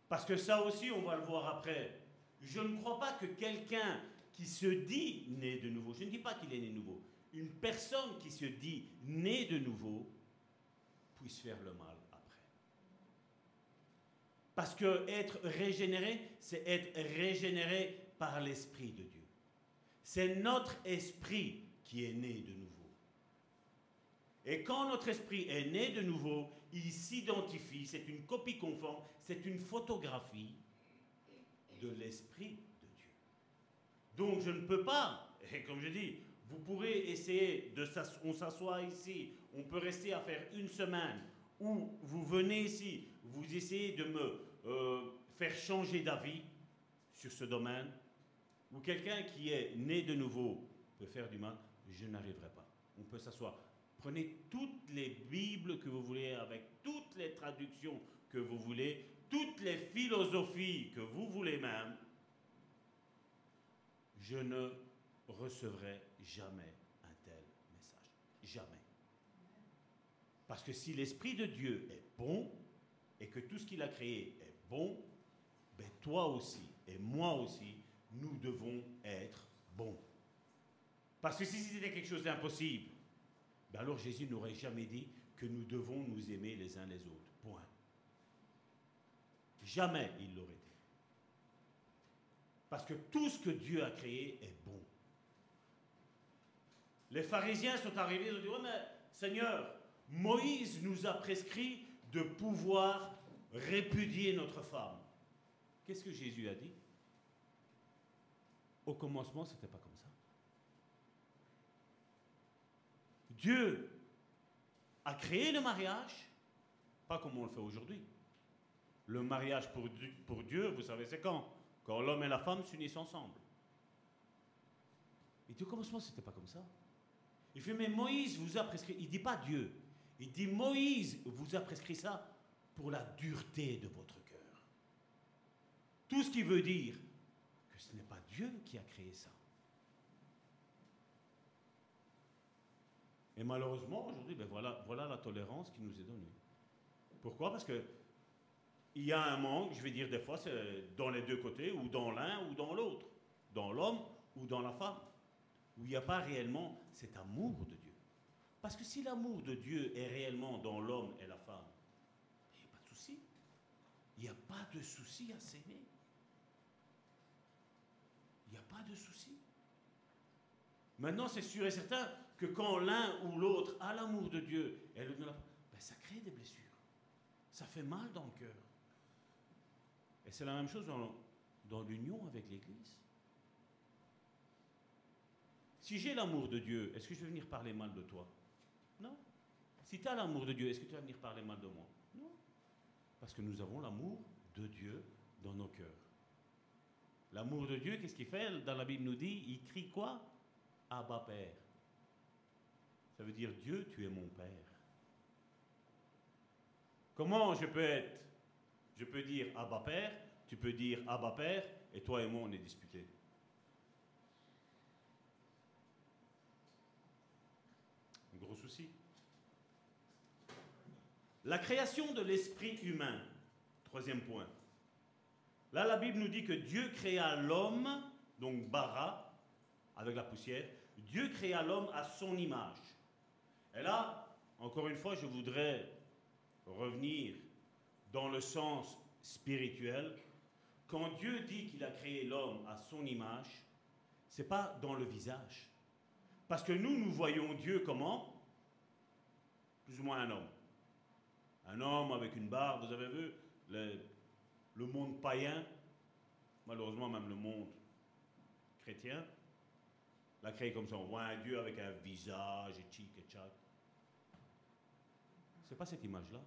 Parce que ça aussi, on va le voir après. Je ne crois pas que quelqu'un qui se dit né de nouveau, je ne dis pas qu'il est né de nouveau, une personne qui se dit né de nouveau puisse faire le mal après. Parce que être régénéré, c'est être régénéré par l'Esprit de Dieu. C'est notre esprit qui est né de nouveau. Et quand notre esprit est né de nouveau, il s'identifie, c'est une copie conforme, c'est une photographie de l'esprit de Dieu. Donc je ne peux pas, et comme je dis, vous pourrez essayer de on s'assoit ici, on peut rester à faire une semaine, ou vous venez ici, vous essayez de me euh, faire changer d'avis sur ce domaine, ou quelqu'un qui est né de nouveau peut faire du mal, je n'arriverai pas. On peut s'asseoir. Prenez toutes les Bibles que vous voulez, avec toutes les traductions que vous voulez, toutes les philosophies que vous voulez même. Je ne recevrai jamais un tel message. Jamais. Parce que si l'Esprit de Dieu est bon et que tout ce qu'il a créé est bon, ben toi aussi et moi aussi, nous devons être bons. Parce que si c'était quelque chose d'impossible, ben alors Jésus n'aurait jamais dit que nous devons nous aimer les uns les autres. Point. Jamais il l'aurait dit. Parce que tout ce que Dieu a créé est bon. Les pharisiens sont arrivés et ont dit, mais Seigneur, Moïse nous a prescrit de pouvoir répudier notre femme. Qu'est-ce que Jésus a dit? Au commencement, ce n'était pas comme ça. Dieu a créé le mariage, pas comme on le fait aujourd'hui. Le mariage pour, pour Dieu, vous savez, c'est quand? Quand l'homme et la femme s'unissent ensemble. Et au commencement, ce n'était pas comme ça. Il fait, mais Moïse vous a prescrit. Il dit pas Dieu. Il dit, Moïse vous a prescrit ça pour la dureté de votre cœur. Tout ce qui veut dire que ce n'est pas Dieu qui a créé ça. Et malheureusement, aujourd'hui, ben voilà, voilà la tolérance qui nous est donnée. Pourquoi? Parce que il y a un manque, je vais dire des fois, c'est dans les deux côtés, ou dans l'un ou dans l'autre, dans l'homme ou dans la femme, où il n'y a pas réellement cet amour de Dieu. Parce que si l'amour de Dieu est réellement dans l'homme et la femme, il n'y a pas de souci. Il n'y a pas de souci à s'aimer. Il n'y a pas de souci. Maintenant, c'est sûr et certain, que quand l'un ou l'autre a l'amour de Dieu, et ben, ça crée des blessures. Ça fait mal dans le cœur. Et c'est la même chose dans l'union avec l'Église. Si j'ai l'amour de Dieu, est-ce que je vais venir parler mal de toi? Non. Si tu as l'amour de Dieu, est-ce que tu vas venir parler mal de moi? Non. Parce que nous avons l'amour de Dieu dans nos cœurs. L'amour de Dieu, qu'est-ce qu'il fait? Dans la Bible nous dit, il crie quoi? Abba Père. Ça veut dire Dieu, tu es mon Père. Comment je peux être? Je peux dire Abba Père, tu peux dire Abba Père, et toi et moi on est disputés. Un souci. La création de l'esprit humain, troisième point. Là, la Bible nous dit que Dieu créa l'homme, donc bara, avec la poussière. Dieu créa l'homme à son image. Et là, encore une fois, je voudrais revenir dans le sens spirituel. Quand Dieu dit qu'il a créé l'homme à son image, c'est pas dans le visage. Parce que nous, nous voyons Dieu comment? Plus ou moins un homme. Un homme avec une barbe, vous avez vu le, monde païen, malheureusement même le monde chrétien, l'a créé comme ça. On voit un Dieu avec un visage et chic et tchac. C'est pas cette image-là.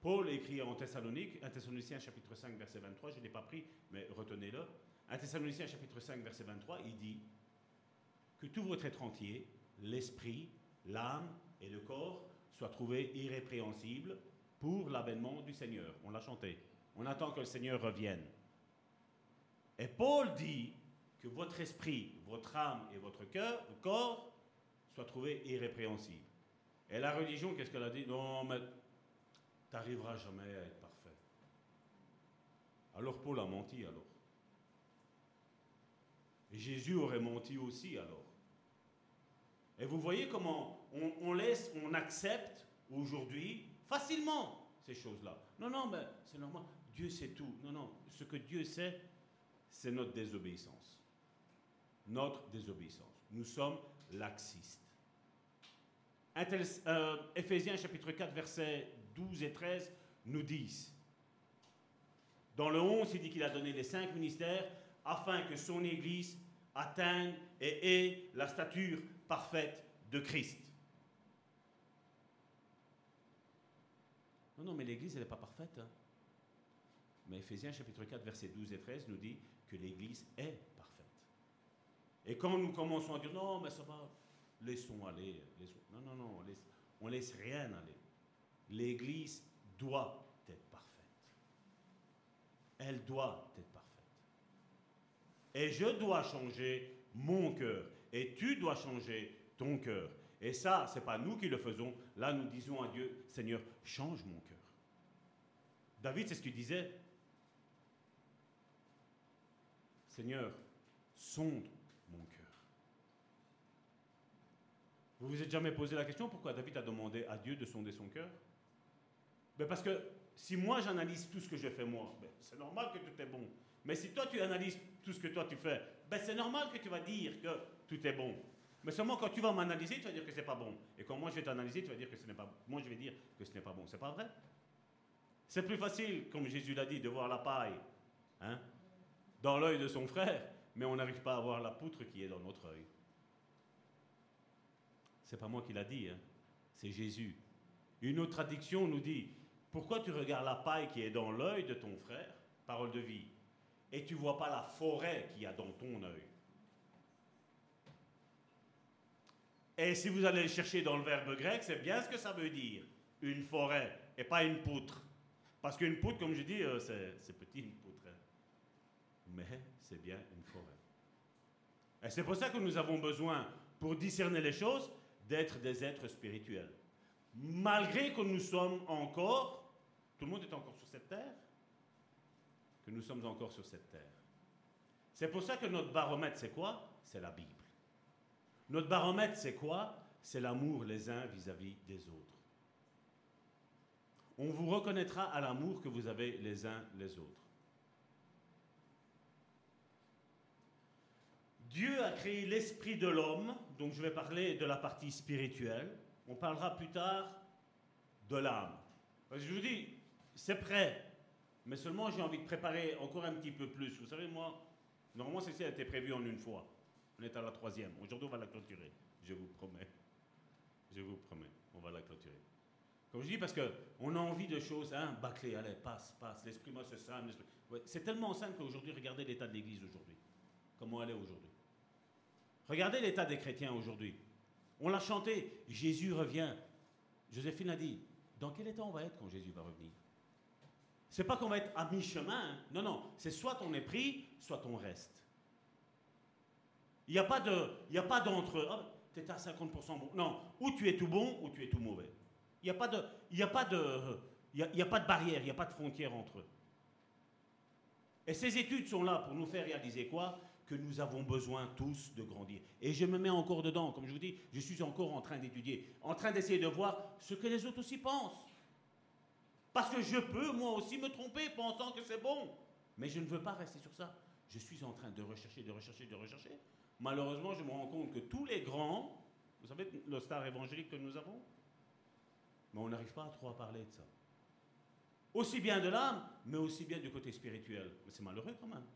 Paul écrit en Thessalonique, 1 Thessaloniciens chapitre 5 verset 23, je ne l'ai pas pris, mais retenez-le. 1 Thessaloniciens chapitre 5 verset 23, il dit que tout votre être entier, l'esprit, l'âme et le corps, soient trouvés irrépréhensibles pour l'avènement du Seigneur. On l'a chanté. On attend que le Seigneur revienne. Et Paul dit que votre esprit, votre âme et votre cœur, corps soient trouvés irrépréhensibles. Et la religion, qu'est-ce qu'elle a dit? Non, mais tu n'arriveras jamais à être parfait. Alors Paul a menti alors. Et Jésus aurait menti aussi alors. Et vous voyez comment on, laisse, on accepte aujourd'hui facilement ces choses-là. Non, non, mais c'est normal. Dieu sait tout. Non, non. Ce que Dieu sait, c'est notre désobéissance. Notre désobéissance. Nous sommes laxistes. Euh, Éphésiens chapitre 4, versets 12 et 13 nous disent, dans le 11, il dit qu'il a donné les cinq ministères afin que son Église atteigne et ait la stature parfaite de Christ. Non, non, mais l'Église, elle n'est pas parfaite. Hein. Mais Ephésiens chapitre 4, versets 12 et 13 nous dit que l'Église est parfaite. Et quand nous commençons à dire non, mais ça va, laissons aller. Non, non, non, on laisse, laisse rien aller. L'Église doit être parfaite. Elle doit être parfaite. Et je dois changer mon cœur. Et tu dois changer ton cœur. Et ça, ce n'est pas nous qui le faisons. Là, nous disons à Dieu, Seigneur, change mon cœur. David, c'est ce qu'il disait. Seigneur, sonde mon cœur. Vous vous êtes jamais posé la question pourquoi David a demandé à Dieu de sonder son cœur? Ben Parce que si moi j'analyse tout ce que je fais moi, ben c'est normal que tout est bon. Mais si toi tu analyses tout ce que toi tu fais, ben c'est normal que tu vas dire que tout est bon. Mais seulement quand tu vas m'analyser, tu vas dire que c'est pas bon. Et quand moi je vais t'analyser, tu vas dire que ce n'est pas bon. Moi je vais dire que ce n'est pas bon. C'est pas vrai? C'est plus facile, comme Jésus l'a dit, de voir la paille hein, dans l'œil de son frère, mais on n'arrive pas à voir la poutre qui est dans notre œil. C'est pas moi qui l'a dit, hein. c'est Jésus. Une autre traduction nous dit Pourquoi tu regardes la paille qui est dans l'œil de ton frère, parole de vie, et tu vois pas la forêt qui y a dans ton œil Et si vous allez le chercher dans le verbe grec, c'est bien ce que ça veut dire une forêt et pas une poutre. Parce qu'une poutre, comme je dis, euh, c'est petit une poutre. Hein. Mais c'est bien une forêt. Et c'est pour ça que nous avons besoin, pour discerner les choses, d'être des êtres spirituels. Malgré que nous sommes encore, tout le monde est encore sur cette terre, que nous sommes encore sur cette terre. C'est pour ça que notre baromètre, c'est quoi? C'est la Bible. Notre baromètre, c'est quoi? C'est l'amour les uns vis-à-vis -vis des autres. On vous reconnaîtra à l'amour que vous avez les uns les autres. Dieu a créé l'esprit de l'homme, donc je vais parler de la partie spirituelle. On parlera plus tard de l'âme. Je vous dis, c'est prêt, mais seulement j'ai envie de préparer encore un petit peu plus. Vous savez, moi, normalement, ceci a été prévu en une fois. On est à la troisième. Aujourd'hui, on va la clôturer. Je vous promets. Je vous promets, on va la clôturer. Comme je dis, parce qu'on a envie de choses, hein, allez, passe, passe, l'esprit moi c'est simple. c'est tellement simple qu'aujourd'hui, regardez l'état de l'Église aujourd'hui. Comment elle est aujourd'hui. Regardez l'état des chrétiens aujourd'hui. On l'a chanté, Jésus revient. Joséphine a dit, dans quel état on va être quand Jésus va revenir? C'est pas qu'on va être à mi-chemin. hein. Non, non. C'est soit on est pris, soit on reste. Il n'y a pas de, il a pas d'entre. Ah, tu es à 50% bon. Non. Ou tu es tout bon, ou tu es tout mauvais. Il n'y a pas de, il a pas de, il y a pas de barrière, il n'y a pas de frontière entre eux. Et ces études sont là pour nous faire réaliser quoi? Que nous avons besoin tous de grandir. Et je me mets encore dedans, comme je vous dis, je suis encore en train d'étudier, en train d'essayer de voir ce que les autres aussi pensent. Parce que je peux moi aussi me tromper pensant que c'est bon. Mais je ne veux pas rester sur ça. Je suis en train de rechercher, de rechercher, de rechercher. Malheureusement, je me rends compte que tous les grands, vous savez, le star évangélique que nous avons, mais on n'arrive pas à trop à parler de ça. Aussi bien de l'âme, mais aussi bien du côté spirituel. Mais c'est malheureux quand même.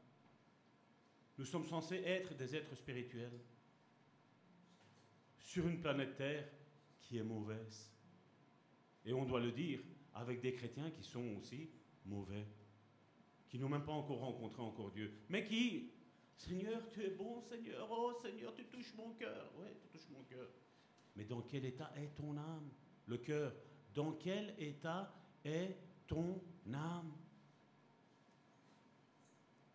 Nous sommes censés être des êtres spirituels sur une planète Terre qui est mauvaise. Et on doit le dire avec des chrétiens qui sont aussi mauvais, qui n'ont même pas encore rencontré encore Dieu, mais qui, Seigneur, tu es bon, Seigneur, oh Seigneur, tu touches mon cœur. Oui, tu touches mon cœur. Mais dans quel état est ton âme? Le cœur. Dans quel état est ton âme?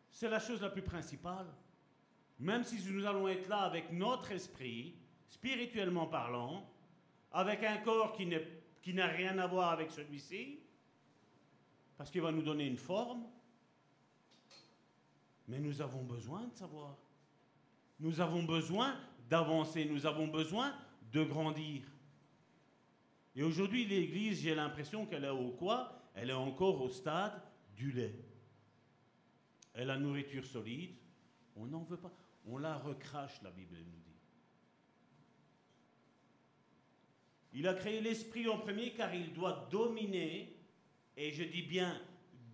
C'est la chose la plus principale. Même si nous allons être là avec notre esprit, spirituellement parlant, avec un corps qui n'est- qui n'a rien à voir avec celui-ci, parce qu'il va nous donner une forme, mais nous avons besoin de savoir. Nous avons besoin d'avancer, nous avons besoin de grandir. Et aujourd'hui, l'Église, j'ai l'impression qu'elle est au quoi? Elle est encore au stade du lait. Et la nourriture solide, on n'en veut pas. On la recrache, la Bible nous dit. Il a créé l'esprit en premier car il doit dominer, et je dis bien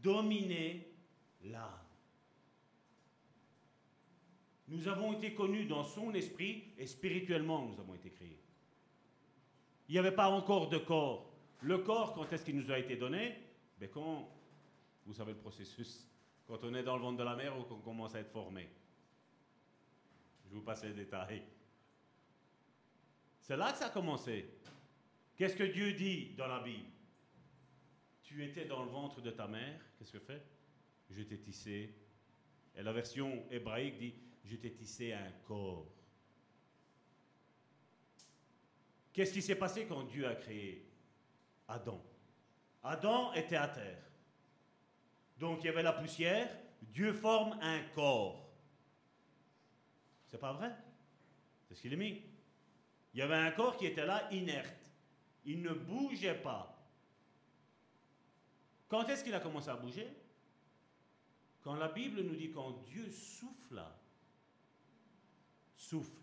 dominer l'âme. Nous avons été connus dans son esprit et spirituellement nous avons été créés. Il n'y avait pas encore de corps. Le corps, quand est-ce qu'il nous a été donné? Ben Quand, vous savez le processus, quand on est dans le ventre de la mer ou qu'on commence à être formé. Je vous passe les détails. C'est là que ça a commencé. Qu'est-ce que Dieu dit dans la Bible? Tu étais dans le ventre de ta mère, qu'est-ce que fait Je t'ai tissé. Et la version hébraïque dit Je t'ai tissé un corps. Qu'est-ce qui s'est passé quand Dieu a créé Adam? Adam était à terre. Donc il y avait la poussière, Dieu forme un corps. C'est pas vrai? C'est ce qu'il a mis. Il y avait un corps qui était là, inerte. Il ne bougeait pas. Quand est-ce qu'il a commencé à bouger? Quand la Bible nous dit quand Dieu souffla. Souffle.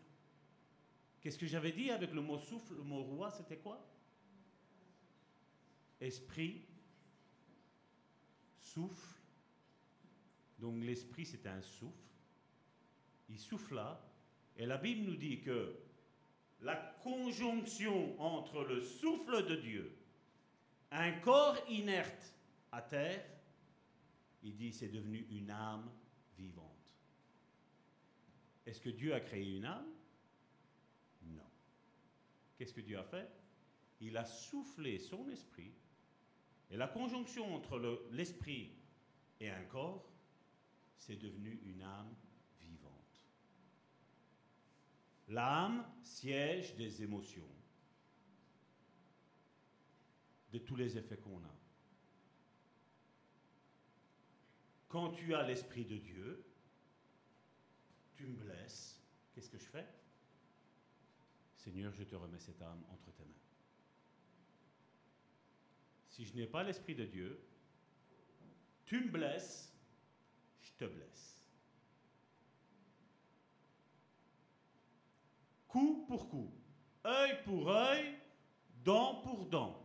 Qu'est-ce que j'avais dit avec le mot souffle Le mot roi, c'était quoi? Esprit, souffle. Donc l'esprit, c'est un souffle. Il souffla. Et la Bible nous dit que la conjonction entre le souffle de Dieu, un corps inerte à terre, il dit c'est devenu une âme vivante. Est-ce que Dieu a créé une âme? Non. Qu'est-ce que Dieu a fait? Il a soufflé son esprit, et la conjonction entre le- l'esprit et un corps, c'est devenu une âme vivante. L'âme siège des émotions, de tous les effets qu'on a. Quand tu as l'Esprit de Dieu, tu me blesses, qu'est-ce que je fais? Seigneur, je te remets cette âme entre tes mains. Si je n'ai pas l'Esprit de Dieu, tu me blesses, je te blesse. Coup pour coup, œil pour œil, dent pour dent.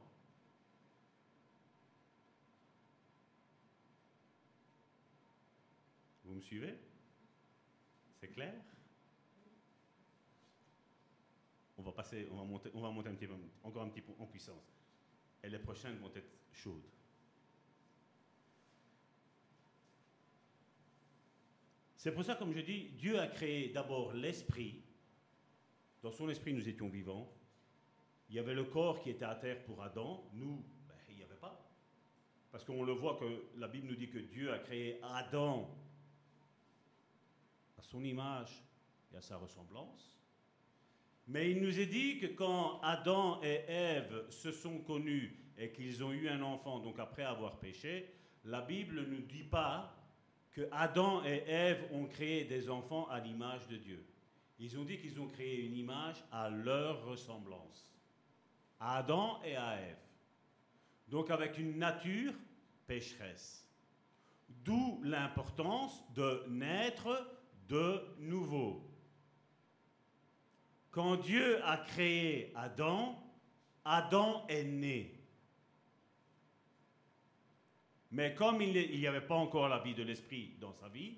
Vous me suivez? C'est clair? On va passer, on va monter, on va monter un petit peu, encore un petit peu en puissance. Et les prochaines vont être chaudes. C'est pour ça, comme je dis, Dieu a créé d'abord l'esprit. Dans son esprit, nous étions vivants. Il y avait le corps qui était à terre pour Adam, nous, ben, il n'y avait pas. Parce qu'on le voit que la Bible nous dit que Dieu a créé Adam à son image et à sa ressemblance. Mais il nous est dit que quand Adam et Ève se sont connus et qu'ils ont eu un enfant, donc après avoir péché, la Bible ne dit pas que Adam et Ève ont créé des enfants à l'image de Dieu. Ils ont dit qu'ils ont créé une image à leur ressemblance. À Adam et à Ève. Donc avec une nature pécheresse. D'où l'importance de naître de nouveau. Quand Dieu a créé Adam, Adam est né. Mais comme il n'y avait pas encore la vie de l'esprit dans sa vie,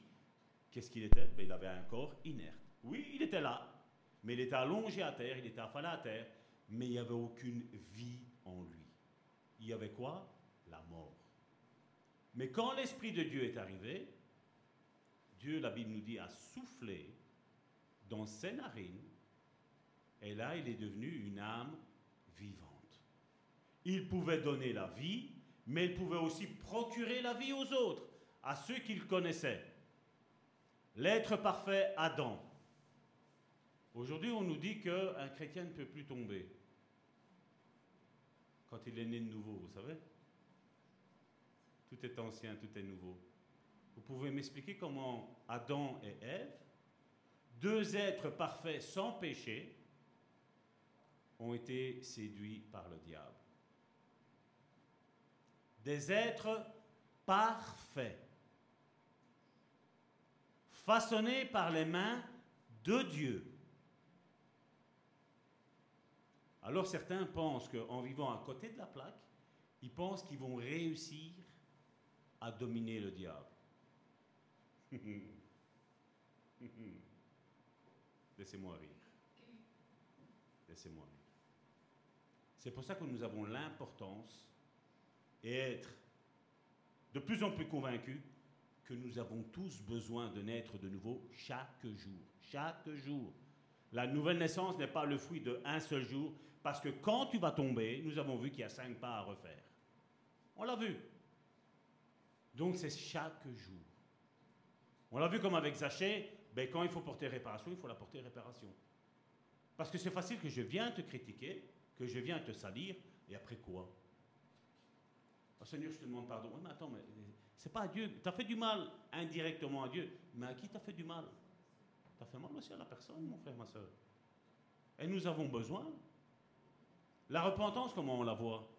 qu'est-ce qu'il était? Ben, Il avait un corps inerte. Oui, il était là, mais il était allongé à terre, il était affalé à terre, mais il n'y avait aucune vie en lui. Il y avait quoi? La mort. Mais quand l'Esprit de Dieu est arrivé, Dieu, la Bible nous dit, a soufflé dans ses narines, et là, il est devenu une âme vivante. Il pouvait donner la vie, mais il pouvait aussi procurer la vie aux autres, à ceux qu'il connaissait. L'être parfait Adam. Aujourd'hui, on nous dit qu'un chrétien ne peut plus tomber quand il est né de nouveau, vous savez Tout est ancien, tout est nouveau. Vous pouvez m'expliquer comment Adam et Ève, deux êtres parfaits sans péché, ont été séduits par le diable des êtres parfaits, façonnés par les mains de Dieu. Alors certains pensent qu'en vivant à côté de la plaque, ils pensent qu'ils vont réussir à dominer le diable. (laughs) Laissez-moi rire. Laissez-moi rire. C'est pour ça que nous avons l'importance et être de plus en plus convaincus que nous avons tous besoin de naître de nouveau chaque jour. Chaque jour. La nouvelle naissance n'est pas le fruit d'un seul jour, parce que quand tu vas tomber, nous avons vu qu'il y a cinq pas à refaire. On l'a vu. Donc c'est chaque jour. On l'a vu comme avec Zachée, ben, quand il faut porter réparation, il faut la porter réparation. Parce que c'est facile que je viens te critiquer, que je viens te salir, et après quoi? Oh, Seigneur, je te demande pardon. Oui, mais attends, mais c'est pas à Dieu. Tu as fait du mal indirectement à Dieu. Mais à qui tu as fait du mal? Tu as fait mal aussi à la personne, mon frère, ma soeur. Et nous avons besoin. La repentance, comment on la voit?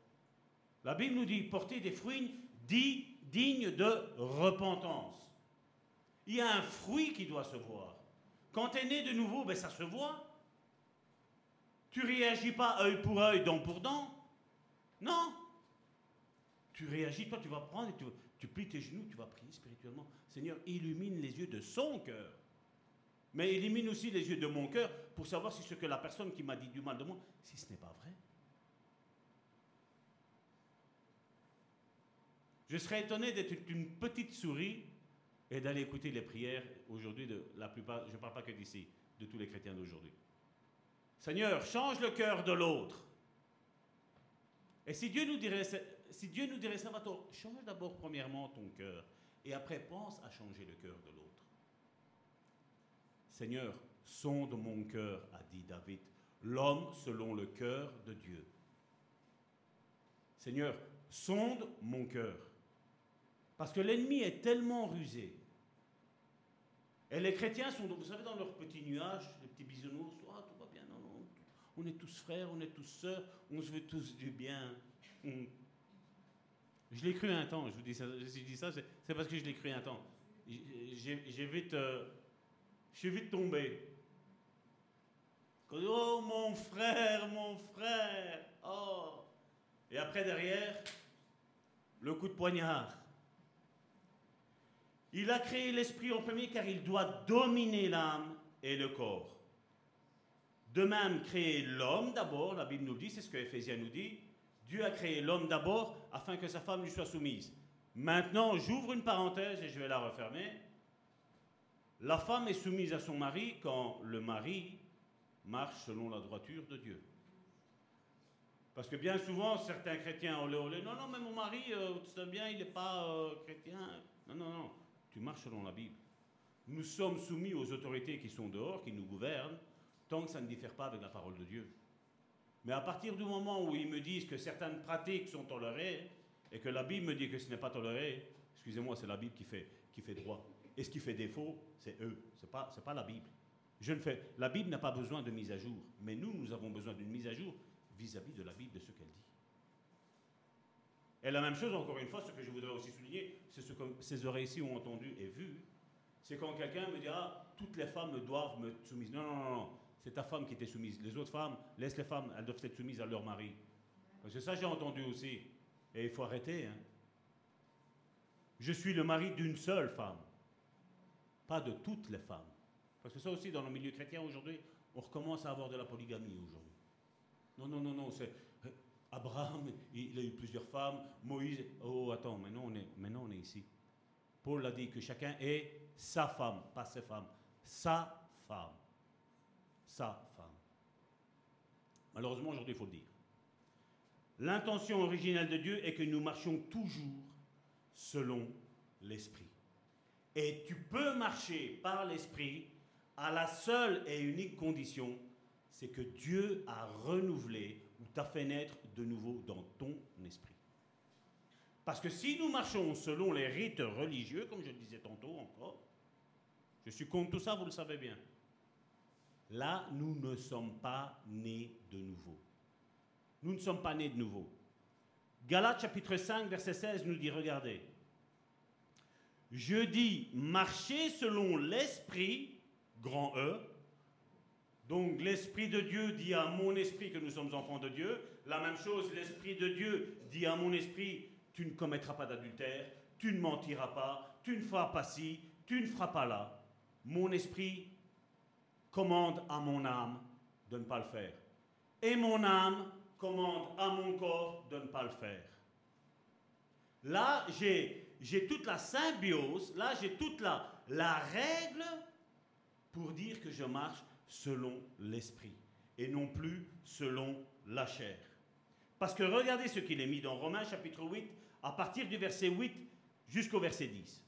La Bible nous dit porter des fruits dignes de repentance. Il y a un fruit qui doit se voir. Quand tu es né de nouveau, ben ça se voit. Tu réagis pas œil pour œil, dent pour dent. Non, tu réagis, toi tu vas prendre tu, tu plies tes genoux, tu vas prier spirituellement. Seigneur, illumine les yeux de son cœur. Mais illumine aussi les yeux de mon cœur pour savoir si ce que la personne qui m'a dit du mal de moi, si ce n'est pas vrai. Je serais étonné d'être une petite souris et d'aller écouter les prières aujourd'hui de la plupart, je ne parle pas que d'ici, de tous les chrétiens d'aujourd'hui. Seigneur, change le cœur de l'autre. Et si Dieu nous dirait, si Dieu nous dirait, change d'abord premièrement ton cœur et après pense à changer le cœur de l'autre. Seigneur, sonde mon cœur, a dit David, l'homme selon le cœur de Dieu. Seigneur, sonde mon cœur. Parce que l'ennemi est tellement rusé. Et les chrétiens sont, vous savez, dans leur petit nuage, les petits bisounours, ah, tout va bien, non, non, on est tous frères, on est tous sœurs, on se veut tous du bien. Hum. Je l'ai cru un temps, je vous dis ça, je dis ça, c'est parce que je l'ai cru un temps. J'ai vite, euh, je suis vite tombé. Oh mon frère, mon frère, oh. Et après derrière, le coup de poignard. Il a créé l'esprit en premier car il doit dominer l'âme et le corps. De même, créer l'homme d'abord, la Bible nous dit, c'est ce que Ephésiens nous dit, Dieu a créé l'homme d'abord afin que sa femme lui soit soumise. Maintenant, j'ouvre une parenthèse et je vais la refermer. La femme est soumise à son mari quand le mari marche selon la droiture de Dieu. Parce que bien souvent, certains chrétiens, olé olé, non, non, mais mon mari, euh, tu sais bien, il n'est pas euh, chrétien. Non, non, non, tu marches selon la Bible. Nous sommes soumis aux autorités qui sont dehors, qui nous gouvernent, tant que ça ne diffère pas avec la parole de Dieu. Mais à partir du moment où ils me disent que certaines pratiques sont tolérées, et que la Bible me dit que ce n'est pas toléré, excusez-moi, c'est la Bible qui fait, qui fait droit. Et ce qui fait défaut, c'est eux, ce n'est pas, pas la Bible. Je ne fais, la Bible n'a pas besoin de mise à jour, mais nous, nous avons besoin d'une mise à jour vis-à-vis de la Bible, de ce qu'elle dit. Et la même chose, encore une fois, ce que je voudrais aussi souligner, c'est ce que ces oreilles-ci ont entendu et vu, c'est quand quelqu'un me dira, toutes les femmes doivent me soumettre. Non, non, non, c'est ta femme qui t'est soumise. Les autres femmes, laisse les femmes, elles doivent être soumises à leur mari. Parce que ça, j'ai entendu aussi. Et il faut arrêter. Hein. Je suis le mari d'une seule femme, pas de toutes les femmes. Parce que ça aussi, dans le milieu chrétien aujourd'hui, on recommence à avoir de la polygamie aujourd'hui. Non, non, non, non, c'est Abraham, il a eu plusieurs femmes, Moïse, oh attends, maintenant on est, maintenant on est ici. Paul a dit que chacun est sa femme, pas ses femmes, sa femme. Sa femme. Malheureusement, aujourd'hui, il faut le dire. L'intention originelle de Dieu est que nous marchions toujours selon l'Esprit. Et tu peux marcher par l'Esprit à la seule et unique condition c'est que Dieu a renouvelé ou t'a fait naître de nouveau dans ton esprit. Parce que si nous marchons selon les rites religieux, comme je le disais tantôt encore, je suis contre tout ça, vous le savez bien. Là, nous ne sommes pas nés de nouveau. Nous ne sommes pas nés de nouveau. Galates chapitre 5, verset 16 nous dit, regardez, je dis, marchez selon l'esprit, grand E, donc l'Esprit de Dieu dit à mon esprit que nous sommes enfants de Dieu. La même chose, l'Esprit de Dieu dit à mon esprit, tu ne commettras pas d'adultère, tu ne mentiras pas, tu ne feras pas ci, tu ne feras pas là. Mon esprit commande à mon âme de ne pas le faire. Et mon âme commande à mon corps de ne pas le faire. Là, j'ai toute la symbiose, là, j'ai toute la, la règle pour dire que je marche selon l'esprit et non plus selon la chair. Parce que regardez ce qu'il est mis dans Romains chapitre 8, à partir du verset 8 jusqu'au verset 10.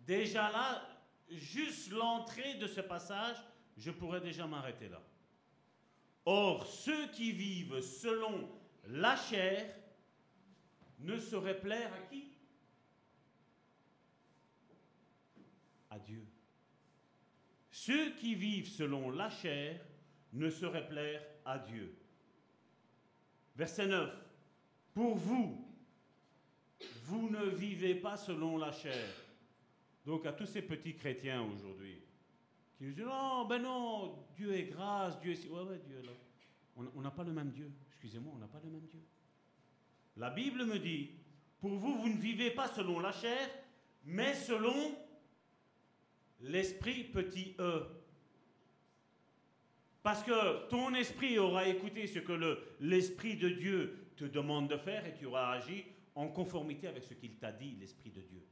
Déjà là, juste l'entrée de ce passage, je pourrais déjà m'arrêter là. Or, ceux qui vivent selon la chair ne sauraient plaire à qui? À Dieu. Ceux qui vivent selon la chair ne sauraient plaire à Dieu. Verset 9. Pour vous, vous ne vivez pas selon la chair. Donc à tous ces petits chrétiens aujourd'hui, qui disent non, ben non, Dieu est grâce, Dieu est... Ouais, ouais, Dieu là. On n'a pas le même Dieu. Excusez-moi, on n'a pas le même Dieu. La Bible me dit, pour vous, vous ne vivez pas selon la chair, mais selon l'esprit petit e. Parce que ton esprit aura écouté ce que l'esprit de Dieu te demande de faire et tu auras agi en conformité avec ce qu'il t'a dit, l'esprit de Dieu.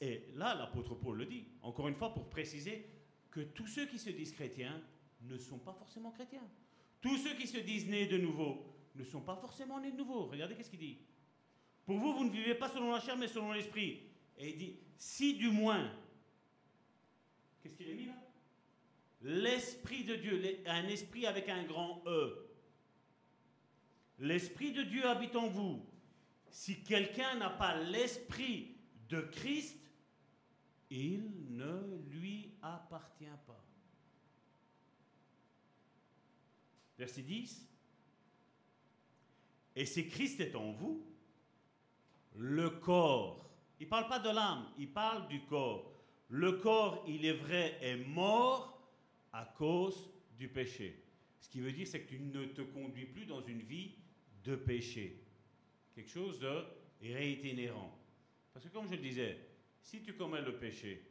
Et là, l'apôtre Paul le dit, encore une fois, pour préciser que tous ceux qui se disent chrétiens ne sont pas forcément chrétiens. Tous ceux qui se disent nés de nouveau ne sont pas forcément nés de nouveau. Regardez qu'est-ce qu'il dit. Pour vous, vous ne vivez pas selon la chair, mais selon l'esprit. Et il dit, si du moins, qu'est-ce qu'il est mis là? L'Esprit de Dieu, un esprit avec un grand E. L'Esprit de Dieu habite en vous. Si quelqu'un n'a pas l'Esprit de Christ, il ne lui appartient pas. Verset 10. Et si Christ est en vous, le corps il ne parle pas de l'âme, il parle du corps. Le corps, il est vrai, est mort à cause du péché. Ce qui veut dire, c'est que tu ne te conduis plus dans une vie de péché. Quelque chose de réitinérant. Parce que comme je le disais, si tu commets le péché,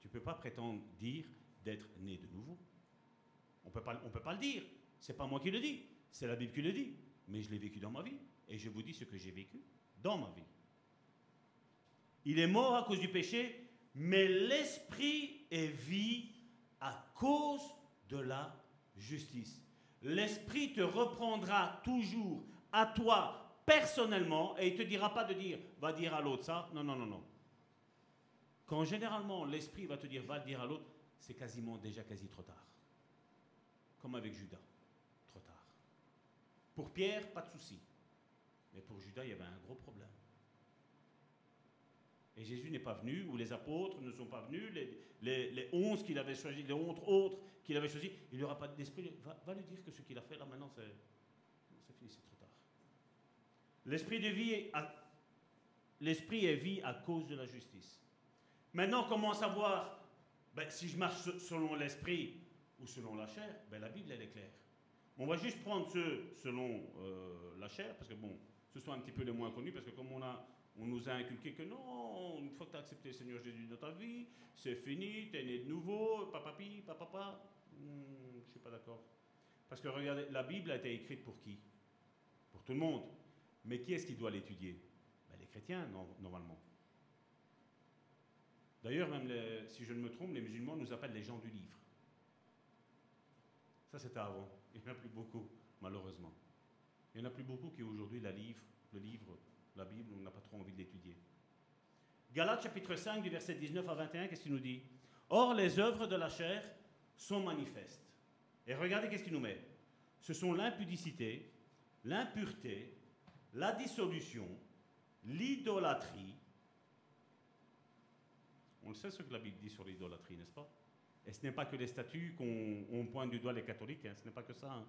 tu ne peux pas prétendre dire d'être né de nouveau. On ne peut pas le dire. C'est pas moi qui le dis, c'est la Bible qui le dit. Mais je l'ai vécu dans ma vie. Et je vous dis ce que j'ai vécu dans ma vie. Il est mort à cause du péché, mais l'esprit est vie à cause de la justice. L'Esprit te reprendra toujours à toi personnellement et il ne te dira pas de dire va dire à l'autre ça. Non, non, non, non. Quand généralement l'Esprit va te dire va dire à l'autre, c'est quasiment déjà quasi trop tard. Comme avec Judas. Trop tard. Pour Pierre, pas de souci. Mais pour Judas, il y avait un gros problème. Et Jésus n'est pas venu, ou les apôtres ne sont pas venus, les, les, onze qu'il avait choisis, les onze autres qu'il avait choisis, il n'y aura pas d'esprit. Va, lui dire que ce qu'il a fait là maintenant, c'est fini, c'est trop tard. L'esprit de vie, l'esprit est vie à cause de la justice. Maintenant, comment savoir ben, si je marche selon l'esprit ou selon la chair ben, La Bible, elle est claire. On va juste prendre ceux selon euh, la chair, parce que bon, ce sont un petit peu les moins connus, parce que comme on a on nous a inculqué que non, une fois que tu as accepté le Seigneur Jésus dans ta vie, c'est fini, tu es né de nouveau, papapi, papa, hmm, je ne suis pas d'accord. Parce que regardez, la Bible a été écrite pour qui? Pour tout le monde. Mais qui est-ce qui doit l'étudier? Ben, Les chrétiens, normalement. D'ailleurs, même si je ne me trompe, les musulmans nous appellent les gens du livre. Ça, c'était avant. Il n'y en a plus beaucoup, malheureusement. Il n'y en a plus beaucoup qui aujourd'hui la livre, le livre la Bible, on n'a pas trop envie d'étudier. Galates chapitre 5 du verset 19 à 21, qu'est-ce qu'il nous dit? Or, les œuvres de la chair sont manifestes. Et regardez qu'est-ce qu'il nous met. Ce sont l'impudicité, l'impureté, la dissolution, l'idolâtrie. On le sait ce que la Bible dit sur l'idolâtrie, n'est-ce pas? Et ce n'est pas que les statues qu'on pointe du doigt les catholiques, hein. ce n'est pas que ça. Hein.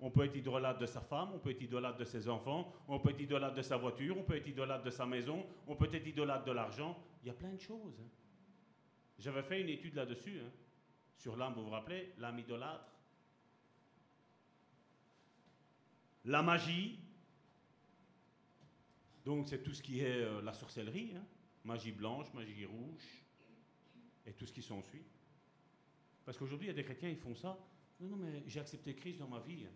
On peut être idolâtre de sa femme, on peut être idolâtre de ses enfants, on peut être idolâtre de sa voiture, on peut être idolâtre de sa maison, on peut être idolâtre de l'argent. Il y a plein de choses. Hein. J'avais fait une étude là-dessus, hein, sur l'âme, vous vous rappelez, l'âme idolâtre. La magie, donc c'est tout ce qui est euh, la sorcellerie, hein. magie blanche, magie rouge, et tout ce qui s'ensuit. Parce qu'aujourd'hui, il y a des chrétiens, ils font ça. Non, non, mais j'ai accepté Christ dans ma vie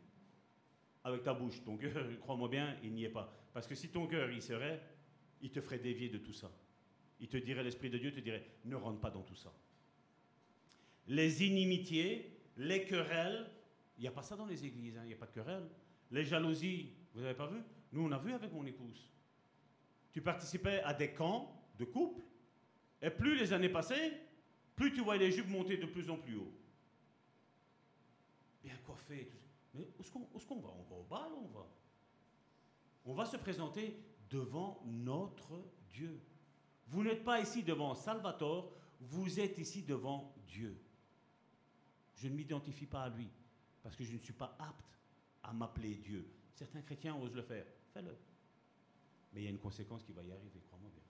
avec ta bouche. Ton cœur, (laughs) crois-moi bien, il n'y est pas. Parce que si ton cœur y serait, il te ferait dévier de tout ça. Il te dirait, l'Esprit de Dieu te dirait, ne rentre pas dans tout ça. Les inimitiés, les querelles, il n'y a pas ça dans les églises, hein, il n'y a pas de querelles. Les jalousies, vous n'avez pas vu? Nous, on a vu avec mon épouse. Tu participais à des camps de couple, et plus les années passaient, plus tu voyais les jupes monter de plus en plus haut. Bien coiffé, tout où est-ce qu'on va? On va au bal on va? On va se présenter devant notre Dieu. Vous n'êtes pas ici devant Salvatore, vous êtes ici devant Dieu. Je ne m'identifie pas à lui, parce que je ne suis pas apte à m'appeler Dieu. Certains chrétiens osent le faire, fais-le. Mais il y a une conséquence qui va y arriver, crois-moi bien.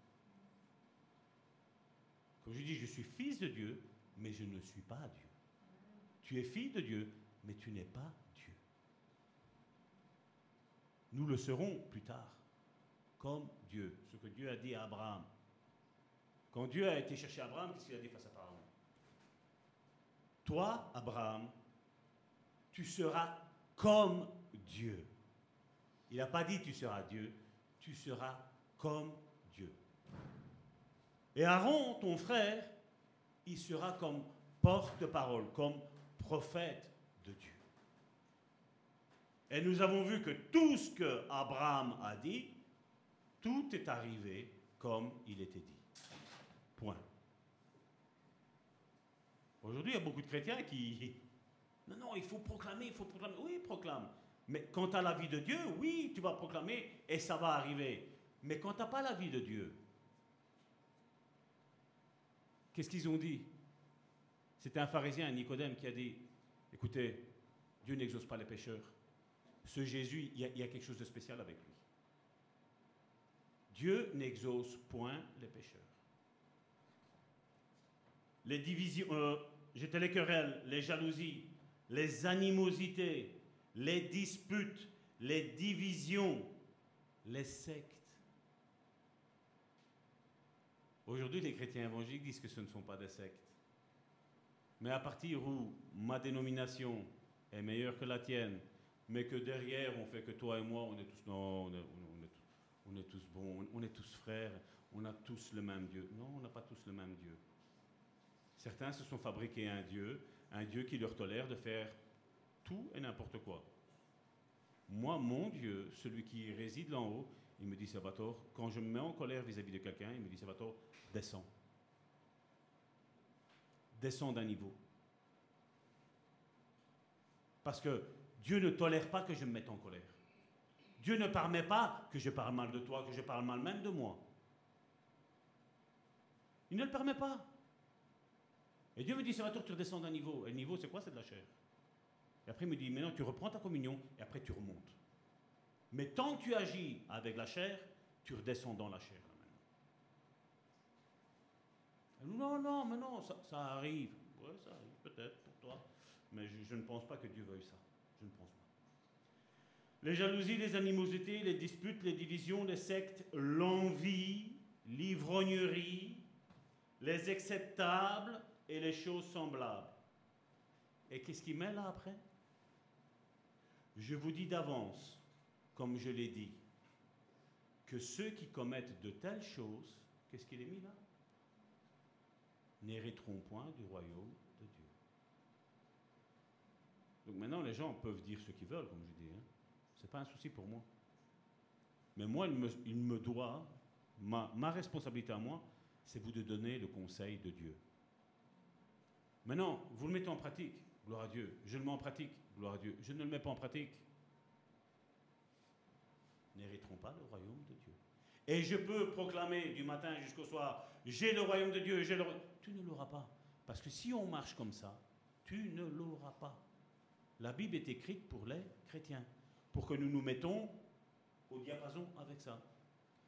Comme je dis, je suis fils de Dieu, mais je ne suis pas Dieu. Tu es fille de Dieu, mais tu n'es pas nous le serons plus tard, comme Dieu, ce que Dieu a dit à Abraham. Quand Dieu a été chercher Abraham, qu'est-ce qu'il a dit face à Pharaon? Toi, Abraham, tu seras comme Dieu. Il n'a pas dit tu seras Dieu, tu seras comme Dieu. Et Aaron, ton frère, il sera comme porte-parole, comme prophète de Dieu. Et nous avons vu que tout ce que Abraham a dit, tout est arrivé comme il était dit. Point. Aujourd'hui, il y a beaucoup de chrétiens qui... (laughs) Non, non, il faut proclamer, il faut proclamer. Oui, proclame. Mais quant à la vie de Dieu, oui, tu vas proclamer et ça va arriver. Mais quand tu n'as pas la vie de Dieu, qu'est-ce qu'ils ont dit? C'était un pharisien, un Nicodème, qui a dit, écoutez, Dieu n'exauce pas les pécheurs ce Jésus, il y, a, quelque chose de spécial avec lui. Dieu n'exauce point les pécheurs. Les divisions, euh, j'étais les querelles, les jalousies, les animosités, les disputes, les divisions, les sectes. Aujourd'hui, les chrétiens évangéliques disent que ce ne sont pas des sectes. Mais à partir où ma dénomination est meilleure que la tienne, mais que derrière, on fait que toi et moi, on est tous, non, on est, tous bons, on est tous frères, on a tous le même Dieu. Non, on n'a pas tous le même Dieu. Certains se sont fabriqués un Dieu, un Dieu qui leur tolère de faire tout et n'importe quoi. Moi, mon Dieu, celui qui réside là en haut, il me dit, Salvatore, quand je me mets en colère vis-à-vis de quelqu'un, il me dit, Salvatore, descends. Descends d'un niveau. Parce que Dieu ne tolère pas que je me mette en colère. Dieu ne permet pas que je parle mal de toi, que je parle mal même de moi. Il ne le permet pas. Et Dieu me dit, Salvatore, tu redescends d'un niveau. Et le niveau, c'est quoi? C'est de la chair. Et après, il me dit, maintenant, tu reprends ta communion et après, tu remontes. Mais tant que tu agis avec la chair, tu redescends dans la chair. Non, non, mais non, ça, arrive. Oui, ça arrive peut-être pour toi. Mais je, je, ne pense pas que Dieu veuille ça. Je ne pense pas. Les jalousies, les animosités, les disputes, les divisions, les sectes, l'envie, l'ivrognerie, les acceptables et les choses semblables. Et qu'est-ce qu'il met là après? Je vous dis d'avance, comme je l'ai dit, que ceux qui commettent de telles choses, qu'est-ce qu'il est mis là? N'hériteront point du royaume. Donc maintenant, les gens peuvent dire ce qu'ils veulent, comme je dis. Hein. Ce n'est pas un souci pour moi. Mais moi, il me, doit, ma, ma responsabilité à moi, c'est vous de donner le conseil de Dieu. Maintenant, vous le mettez en pratique, gloire à Dieu. Je le mets en pratique, gloire à Dieu. Je ne le mets pas en pratique. N'hériteront pas le royaume de Dieu. Et je peux proclamer du matin jusqu'au soir, j'ai le royaume de Dieu, j'ai le Tu ne l'auras pas. Parce que si on marche comme ça, tu ne l'auras pas. La Bible est écrite pour les chrétiens, pour que nous nous mettons au diapason avec ça.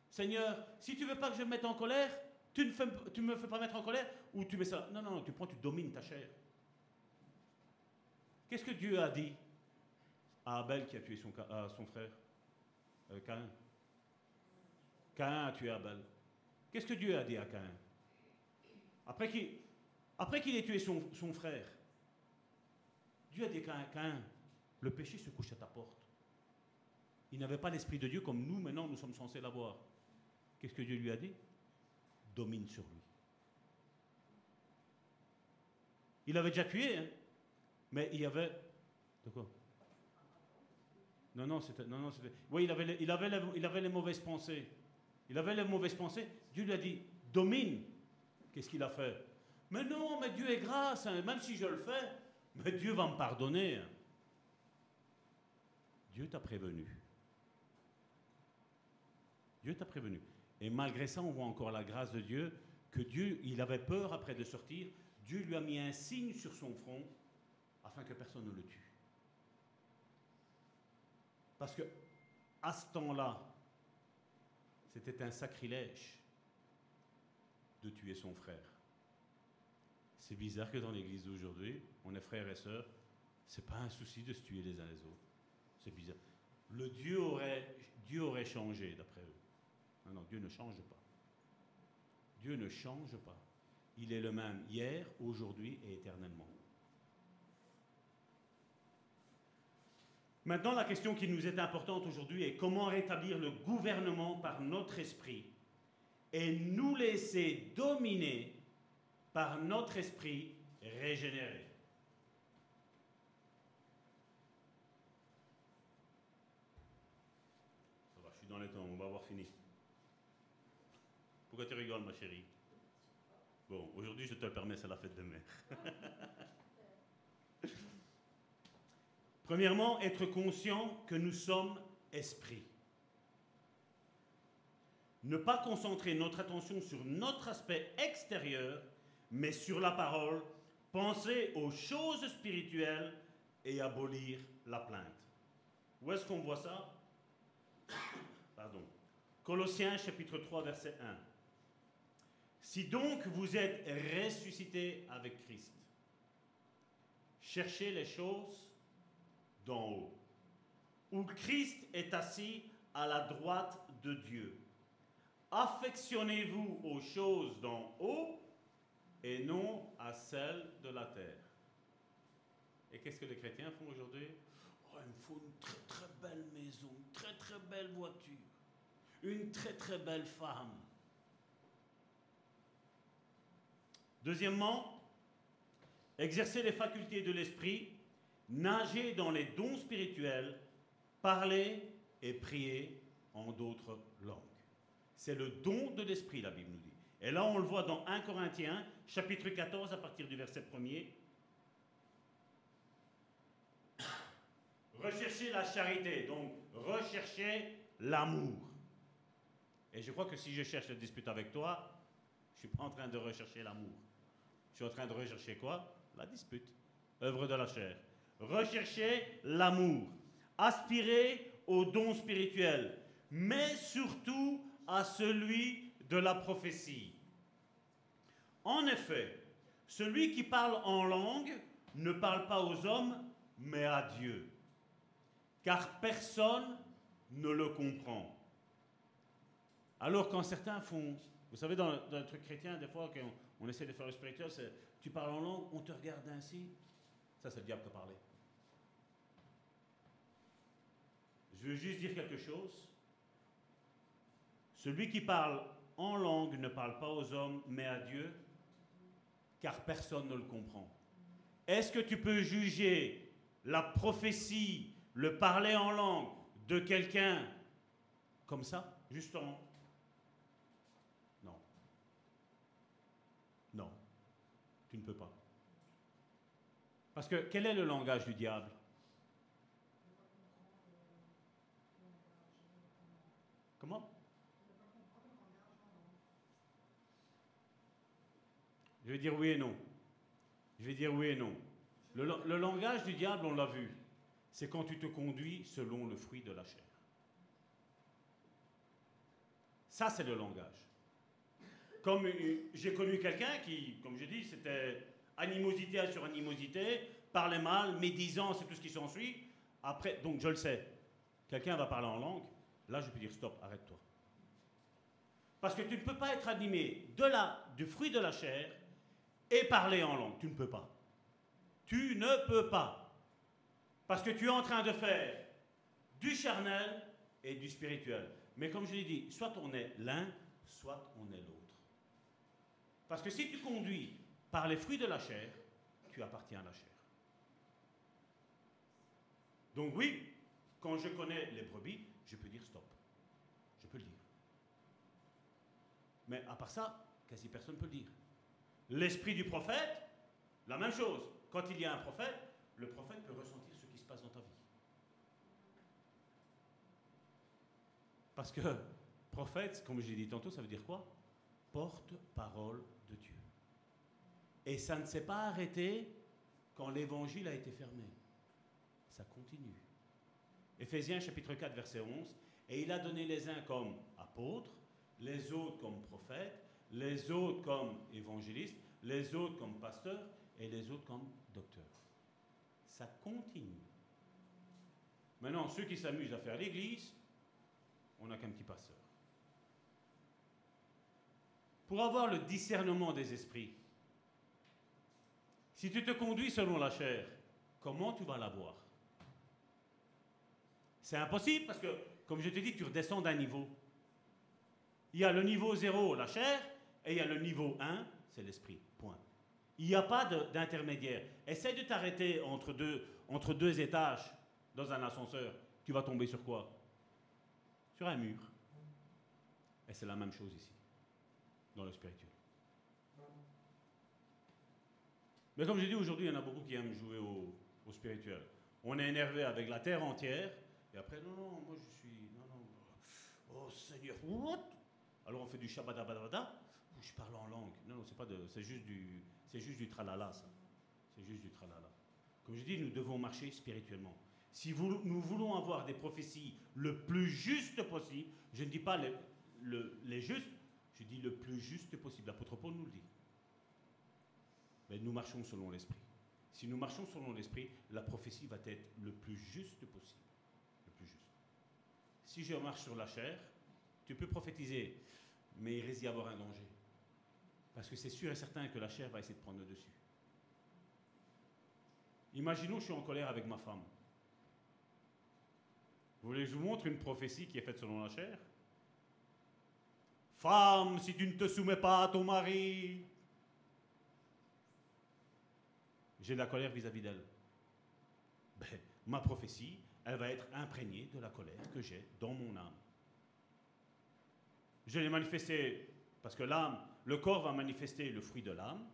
Seigneur, si tu veux pas que je me mette en colère, tu ne me fais pas mettre en colère ou tu mets ça. Non, non, tu prends, tu domines ta chair. Qu'est-ce que Dieu a dit? À Abel qui a tué son, son frère euh, Caïn Caïn a tué Abel. Qu'est-ce que Dieu a dit à Caïn? Après qu'il ait tué son, frère, Dieu a dit Caïn, le péché se couche à ta porte. Il n'avait pas l'Esprit de Dieu comme nous, maintenant, nous sommes censés l'avoir. Qu'est-ce que Dieu lui a dit? Domine sur lui. Il avait déjà tué, hein, mais il y avait. De quoi? Non, non, c'était. Non. Oui, il avait les mauvaises pensées. Il avait les mauvaises pensées. Dieu lui a dit domine. Qu'est-ce qu'il a fait? Mais non, mais Dieu est grâce, hein, même si je le fais, mais Dieu va me pardonner. Dieu t'a prévenu. Dieu t'a prévenu. Et malgré ça, on voit encore la grâce de Dieu, que Dieu, il avait peur après de sortir, Dieu lui a mis un signe sur son front afin que personne ne le tue. Parce que à ce temps-là, c'était un sacrilège de tuer son frère. C'est bizarre que dans l'église d'aujourd'hui, on est frères et sœurs, c'est pas un souci de se tuer les uns les autres. C'est bizarre. Le Dieu aurait, Dieu aurait changé d'après eux. Non, non, Dieu ne change pas. Dieu ne change pas. Il est le même hier, aujourd'hui et éternellement. Maintenant, la question qui nous est importante aujourd'hui est comment rétablir le gouvernement par notre esprit et nous laisser dominer par notre esprit régénéré. Ça va, je suis dans les temps, on va avoir fini. Pourquoi tu rigoles, ma chérie? Bon, aujourd'hui, je te le permets, c'est la fête de mère. (laughs) Premièrement, être conscient que nous sommes esprit. Ne pas concentrer notre attention sur notre aspect extérieur, mais sur la parole, penser aux choses spirituelles et abolir la plainte. Où est-ce qu'on voit ça? Pardon. Colossiens chapitre 3 verset 1. Si donc vous êtes ressuscité avec Christ, cherchez les choses d'en haut, où Christ est assis à la droite de Dieu. Affectionnez-vous aux choses d'en haut et non à celles de la terre. Et qu'est-ce que les chrétiens font aujourd'hui? Oh, Il me faut une très très belle maison, une très très belle voiture, une très très belle femme. Deuxièmement, exercer les facultés de l'esprit, nager dans les dons spirituels, parler et prier en d'autres langues. C'est le don de l'esprit, la Bible nous dit. Et là, on le voit dans 1 Corinthiens, chapitre 14, à partir du verset 1er. (coughs) Recherchez la charité, donc recherchez l'amour. Et je crois que si je cherche la dispute avec toi, je ne suis pas en train de rechercher l'amour. Je suis en train de rechercher quoi? La dispute. Œuvre de la chair. Recherchez l'amour. Aspirez au don spirituel. Mais surtout à celui de la prophétie. En effet, celui qui parle en langue ne parle pas aux hommes, mais à Dieu. Car personne ne le comprend. Alors quand certains font, vous savez, dans, le truc chrétien, des fois, on, essaie de faire le spirituel, c'est tu parles en langue, on te regarde ainsi. Ça, c'est le diable qui a parlé. Je veux juste dire quelque chose. Celui qui parle en langue ne parle pas aux hommes, mais à Dieu, car personne ne le comprend. Est-ce que tu peux juger la prophétie, le parler en langue de quelqu'un comme ça, justement? Non. Non. Tu ne peux pas. Parce que quel est le langage du diable Comment Je vais dire oui et non. Je vais dire oui et non. Le, langage du diable, on l'a vu, c'est quand tu te conduis selon le fruit de la chair. Ça, c'est le langage. Comme j'ai connu quelqu'un qui, comme je dis, c'était animosité sur animosité, parlait mal, médisance et tout ce qui s'ensuit. Après, donc je le sais, quelqu'un va parler en langue, là je peux dire stop, arrête-toi. Parce que tu ne peux pas être animé du fruit de la chair et parler en langue. Tu ne peux pas. Tu ne peux pas. Parce que tu es en train de faire du charnel et du spirituel. Mais comme je l'ai dit, soit on est l'un, soit on est l'autre. Parce que si tu conduis par les fruits de la chair, tu appartiens à la chair. Donc oui, quand je connais les brebis, je peux dire stop. Je peux le dire. Mais à part ça, quasi personne ne peut le dire. L'esprit du prophète, la même chose. Quand il y a un prophète, le prophète peut ressentir ce qui se passe dans ta vie. Parce que prophète, comme j'ai dit tantôt, ça veut dire quoi? Porte-parole de Dieu. Et ça ne s'est pas arrêté quand l'évangile a été fermé. Ça continue. Éphésiens chapitre 4 verset 11. Et il a donné les uns comme apôtres, les autres comme prophètes, les autres comme évangélistes, les autres comme pasteurs et les autres comme docteurs. Ça continue. Maintenant, ceux qui s'amusent à faire l'église, on n'a qu'un petit pasteur. Pour avoir le discernement des esprits, si tu te conduis selon la chair, comment tu vas l'avoir C'est impossible parce que, comme je te dis, tu redescends d'un niveau. Il y a le niveau 0, la chair, et il y a le niveau 1, c'est l'esprit. Point. Il n'y a pas d'intermédiaire. Essaye de t'arrêter entre deux, étages dans un ascenseur. Tu vas tomber sur quoi? Sur un mur. Et c'est la même chose ici, dans le spirituel. Mais comme j'ai dit aujourd'hui, il y en a beaucoup qui aiment jouer au, spirituel. On est énervé avec la terre entière, et après, non, non, moi je suis. Non, non. Oh Seigneur, what? Alors on fait du shabadabadabada, je parle en langue. Non, non, c'est pas de, c'est juste du, c'est juste du tralala, ça. C'est juste du tralala. Comme je dis, nous devons marcher spirituellement. Si nous voulons avoir des prophéties le plus juste possible, je ne dis pas les justes, je dis le plus juste possible. L'apôtre Paul nous le dit. Mais nous marchons selon l'esprit. Si nous marchons selon l'esprit, la prophétie va être le plus juste possible. Le plus juste. Si je marche sur la chair, tu peux prophétiser, mais il risque d'y avoir un danger. Parce que c'est sûr et certain que la chair va essayer de prendre le dessus. Imaginons que je suis en colère avec ma femme. Vous voulez que je vous montre une prophétie qui est faite selon la chair? Femme, si tu ne te soumets pas à ton mari, j'ai de la colère vis-à-vis d'elle. ben, ma prophétie, elle va être imprégnée de la colère que j'ai dans mon âme. Je l'ai manifesté parce que l'âme, le corps va manifester le fruit de l'âme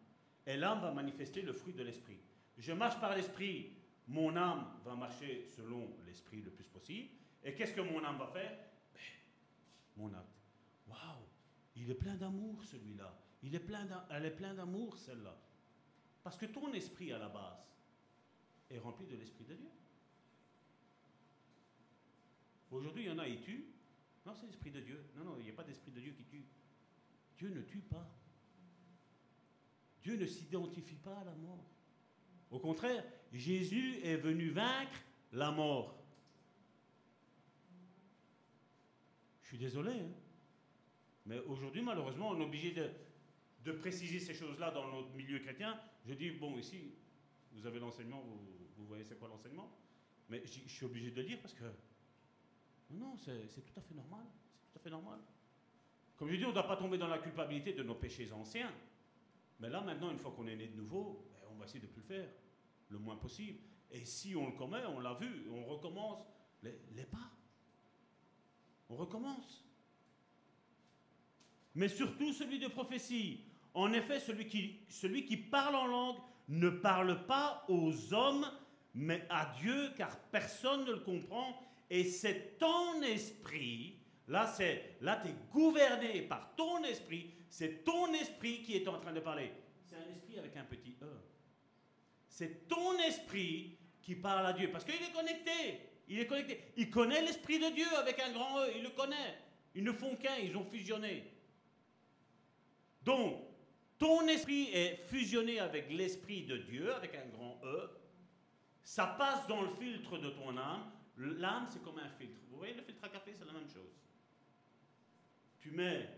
et l'âme va manifester le fruit de l'esprit. Je marche par l'esprit, mon âme va marcher selon l'esprit le plus possible. Et qu'est-ce que mon âme va faire? Ben, Mon acte. Waouh, il est plein d'amour celui-là. Elle est plein d'amour celle-là. Parce que ton esprit à la base est rempli de l'esprit de Dieu. Aujourd'hui, il y en a, ils tuent. Non, c'est l'esprit de Dieu. Non, non, il n'y a pas d'esprit de Dieu qui tue. Dieu ne tue pas. Dieu ne s'identifie pas à la mort. Au contraire, Jésus est venu vaincre la mort. Je suis désolé, hein. mais aujourd'hui, malheureusement, on est obligé de, préciser ces choses-là dans notre milieu chrétien. Je dis, bon, ici, vous avez l'enseignement, vous, vous, voyez c'est quoi l'enseignement, mais je suis obligé de le dire parce que, non, c'est tout à fait normal. C'est tout à fait normal. Comme je dis, on ne doit pas tomber dans la culpabilité de nos péchés anciens. Mais là, maintenant, une fois qu'on est né de nouveau, ben, on va essayer de ne plus le faire le moins possible. Et si on le commet, on l'a vu, on recommence les, pas. On recommence. Mais surtout celui de prophétie. En effet, celui qui, celui qui parle en langue ne parle pas aux hommes, mais à Dieu, car personne ne le comprend. Et c'est ton esprit, là, c'est, là tu es gouverné par ton esprit, c'est ton esprit qui est en train de parler. C'est un esprit avec un petit E. C'est ton esprit qui parle à Dieu, parce qu'il est connecté. Il est connecté. Il connaît l'esprit de Dieu avec un grand E, il le connaît. Ils ne font qu'un, ils ont fusionné. Donc, ton esprit est fusionné avec l'esprit de Dieu, avec un grand E. Ça passe dans le filtre de ton âme. L'âme, c'est comme un filtre. Vous voyez, le filtre à café, c'est la même chose. Tu mets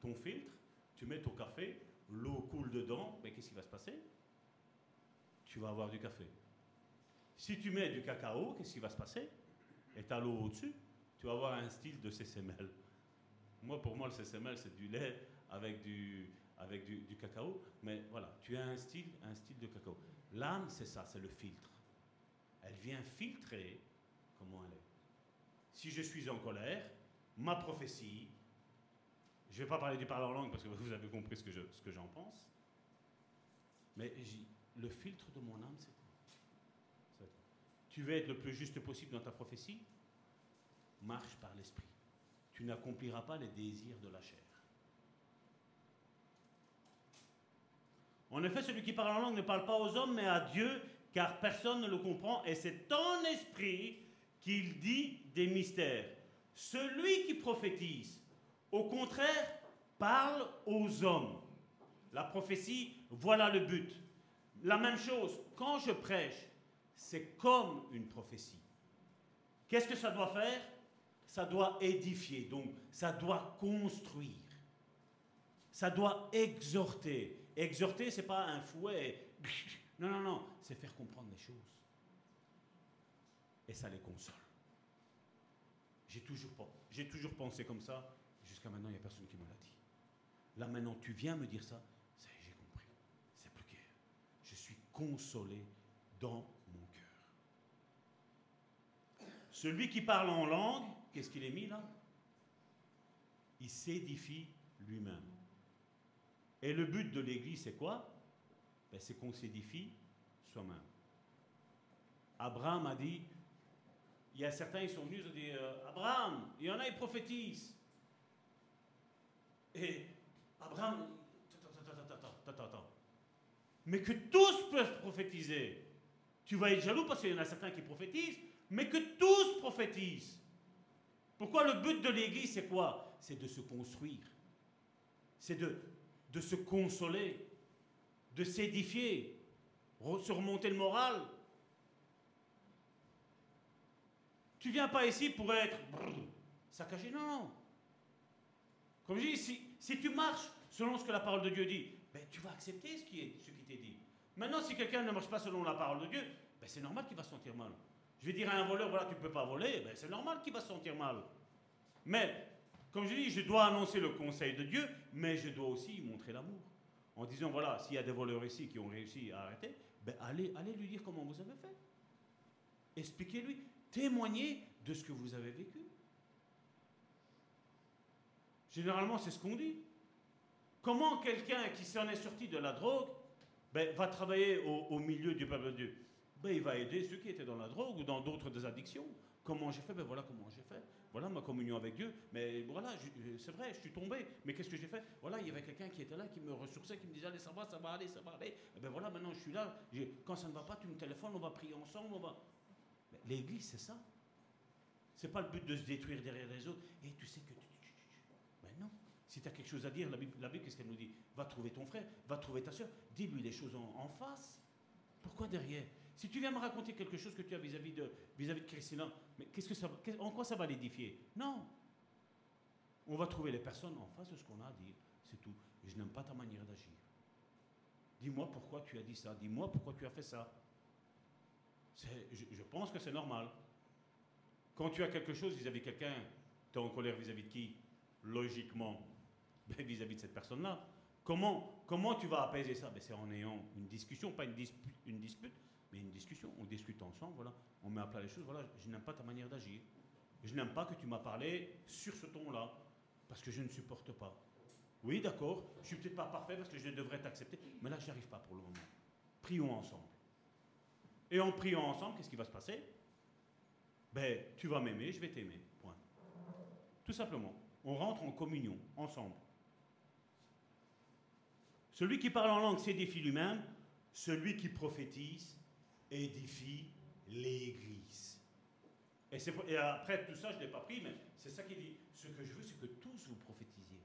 ton filtre, tu mets ton café, l'eau coule dedans, mais qu'est-ce qui va se passer? Tu vas avoir du café. Si tu mets du cacao, qu'est-ce qui va se passer? Et tu as l'eau au-dessus, tu vas avoir un style de CCML. Moi, pour moi, le CCML, c'est du lait avec du, avec du, cacao, mais voilà, tu as un style, un style de cacao. L'âme, c'est ça, c'est le filtre. Elle vient filtrer comment elle est. Si je suis en colère, ma prophétie, je ne vais pas parler du parler en langue parce que vous avez compris ce que, ce que j'en pense, mais le filtre de mon âme, c'est quoi? Tu veux être le plus juste possible dans ta prophétie? Marche par l'esprit. Tu n'accompliras pas les désirs de la chair. En effet, celui qui parle en langue ne parle pas aux hommes, mais à Dieu, car personne ne le comprend, et c'est ton esprit qu'il dit des mystères. Celui qui prophétise, au contraire, parle aux hommes. La prophétie, voilà le but. La même chose, quand je prêche, c'est comme une prophétie. Qu'est-ce que ça doit faire? Ça doit édifier, donc ça doit construire. Ça doit exhorter. Exhorter, c'est pas un fouet. (laughs) Non, non, non, c'est faire comprendre les choses. Et ça les console. J'ai toujours, toujours pensé comme ça. Jusqu'à maintenant, il n'y a personne qui me l'a dit. Là, maintenant, tu viens me dire ça. Ça j'ai compris. C'est plus clair. Je suis consolé dans mon cœur. Celui qui parle en langue, qu'est-ce qu'il est mis là? Il s'édifie lui-même. Et le but de l'Église, c'est quoi? Ben, C'est qu'on s'édifie soi-même. Abraham a dit, il y a certains, ils sont venus, ils ont dit, euh, Abraham, il y en a, ils prophétisent. Et Abraham, attends, attends, attends, mais que tous peuvent prophétiser. Tu vas être jaloux parce qu'il y en a certains qui prophétisent, mais que tous prophétisent. Pourquoi le but de l'Église, c'est quoi? C'est de se construire. C'est de se consoler, de s'édifier, surmonter le moral. Tu viens pas ici pour être saccagé, non. Comme je dis, si, tu marches selon ce que la parole de Dieu dit, ben, tu vas accepter ce qui, est, ce qui t'est dit. Maintenant, si quelqu'un ne marche pas selon la parole de Dieu, ben, c'est normal qu'il va se sentir mal. Je vais dire à un voleur, voilà, tu ne peux pas voler, ben, c'est normal qu'il va se sentir mal. Mais comme je dis, je dois annoncer le conseil de Dieu, mais je dois aussi montrer l'amour. En disant, voilà, s'il y a des voleurs ici qui ont réussi à arrêter, ben allez, allez lui dire comment vous avez fait. expliquez-lui, témoignez de ce que vous avez vécu. Généralement, c'est ce qu'on dit. Comment quelqu'un qui s'en est sorti de la drogue ben, va travailler au, milieu du peuple de Dieu? Ben, Il va aider ceux qui étaient dans la drogue ou dans d'autres addictions. Comment j'ai fait? Ben voilà comment j'ai fait. Voilà ma communion avec Dieu. Mais voilà, c'est vrai, je suis tombé. Mais qu'est-ce que j'ai fait? Voilà, il y avait quelqu'un qui était là, qui me ressourçait, qui me disait Allez, ça va, ça va aller, ça va aller. Et eh ben voilà, maintenant je suis là. Quand ça ne va pas, tu me téléphones, on va prier ensemble. L'église, c'est ça. C'est pas le but de se détruire derrière les autres. Et tu sais que. Si tu as quelque chose à dire, la Bible, qu'est-ce qu'elle nous dit? Va trouver ton frère, va trouver ta soeur, dis-lui les choses en, face. Pourquoi derrière? Si tu viens me raconter quelque chose que tu as vis-à-vis de, vis-à-vis de Christina, mais en quoi ça va l'édifier? Non. On va trouver les personnes en face de ce qu'on a à dire. C'est tout. Je n'aime pas ta manière d'agir. Dis-moi pourquoi tu as dit ça. Dis-moi pourquoi tu as fait ça. Je, je, pense que c'est normal. Quand tu as quelque chose vis-à-vis de quelqu'un, tu es en colère vis-à-vis de qui? Logiquement, ben, vis-à-vis de cette personne-là. Comment, comment tu vas apaiser ça? Ben, C'est en ayant une discussion, pas une dispute, mais une discussion. On discute ensemble, voilà. On met à plat les choses. Voilà, je n'aime pas ta manière d'agir. Je n'aime pas que tu m'as parlé sur ce ton-là, parce que je ne supporte pas. Oui, d'accord, je suis peut-être pas parfait parce que je devrais t'accepter, mais là, je arrive pas pour le moment. Prions ensemble. Et en priant ensemble, qu'est-ce qui va se passer? Ben, tu vas m'aimer, je vais t'aimer. Tout simplement. On rentre en communion, ensemble. Celui qui parle en langue s'édifie lui-même, celui qui prophétise édifie l'Église. Et, après tout ça, je ne l'ai pas pris, mais c'est ça qu'il dit. Ce que je veux, c'est que tous vous prophétisiez.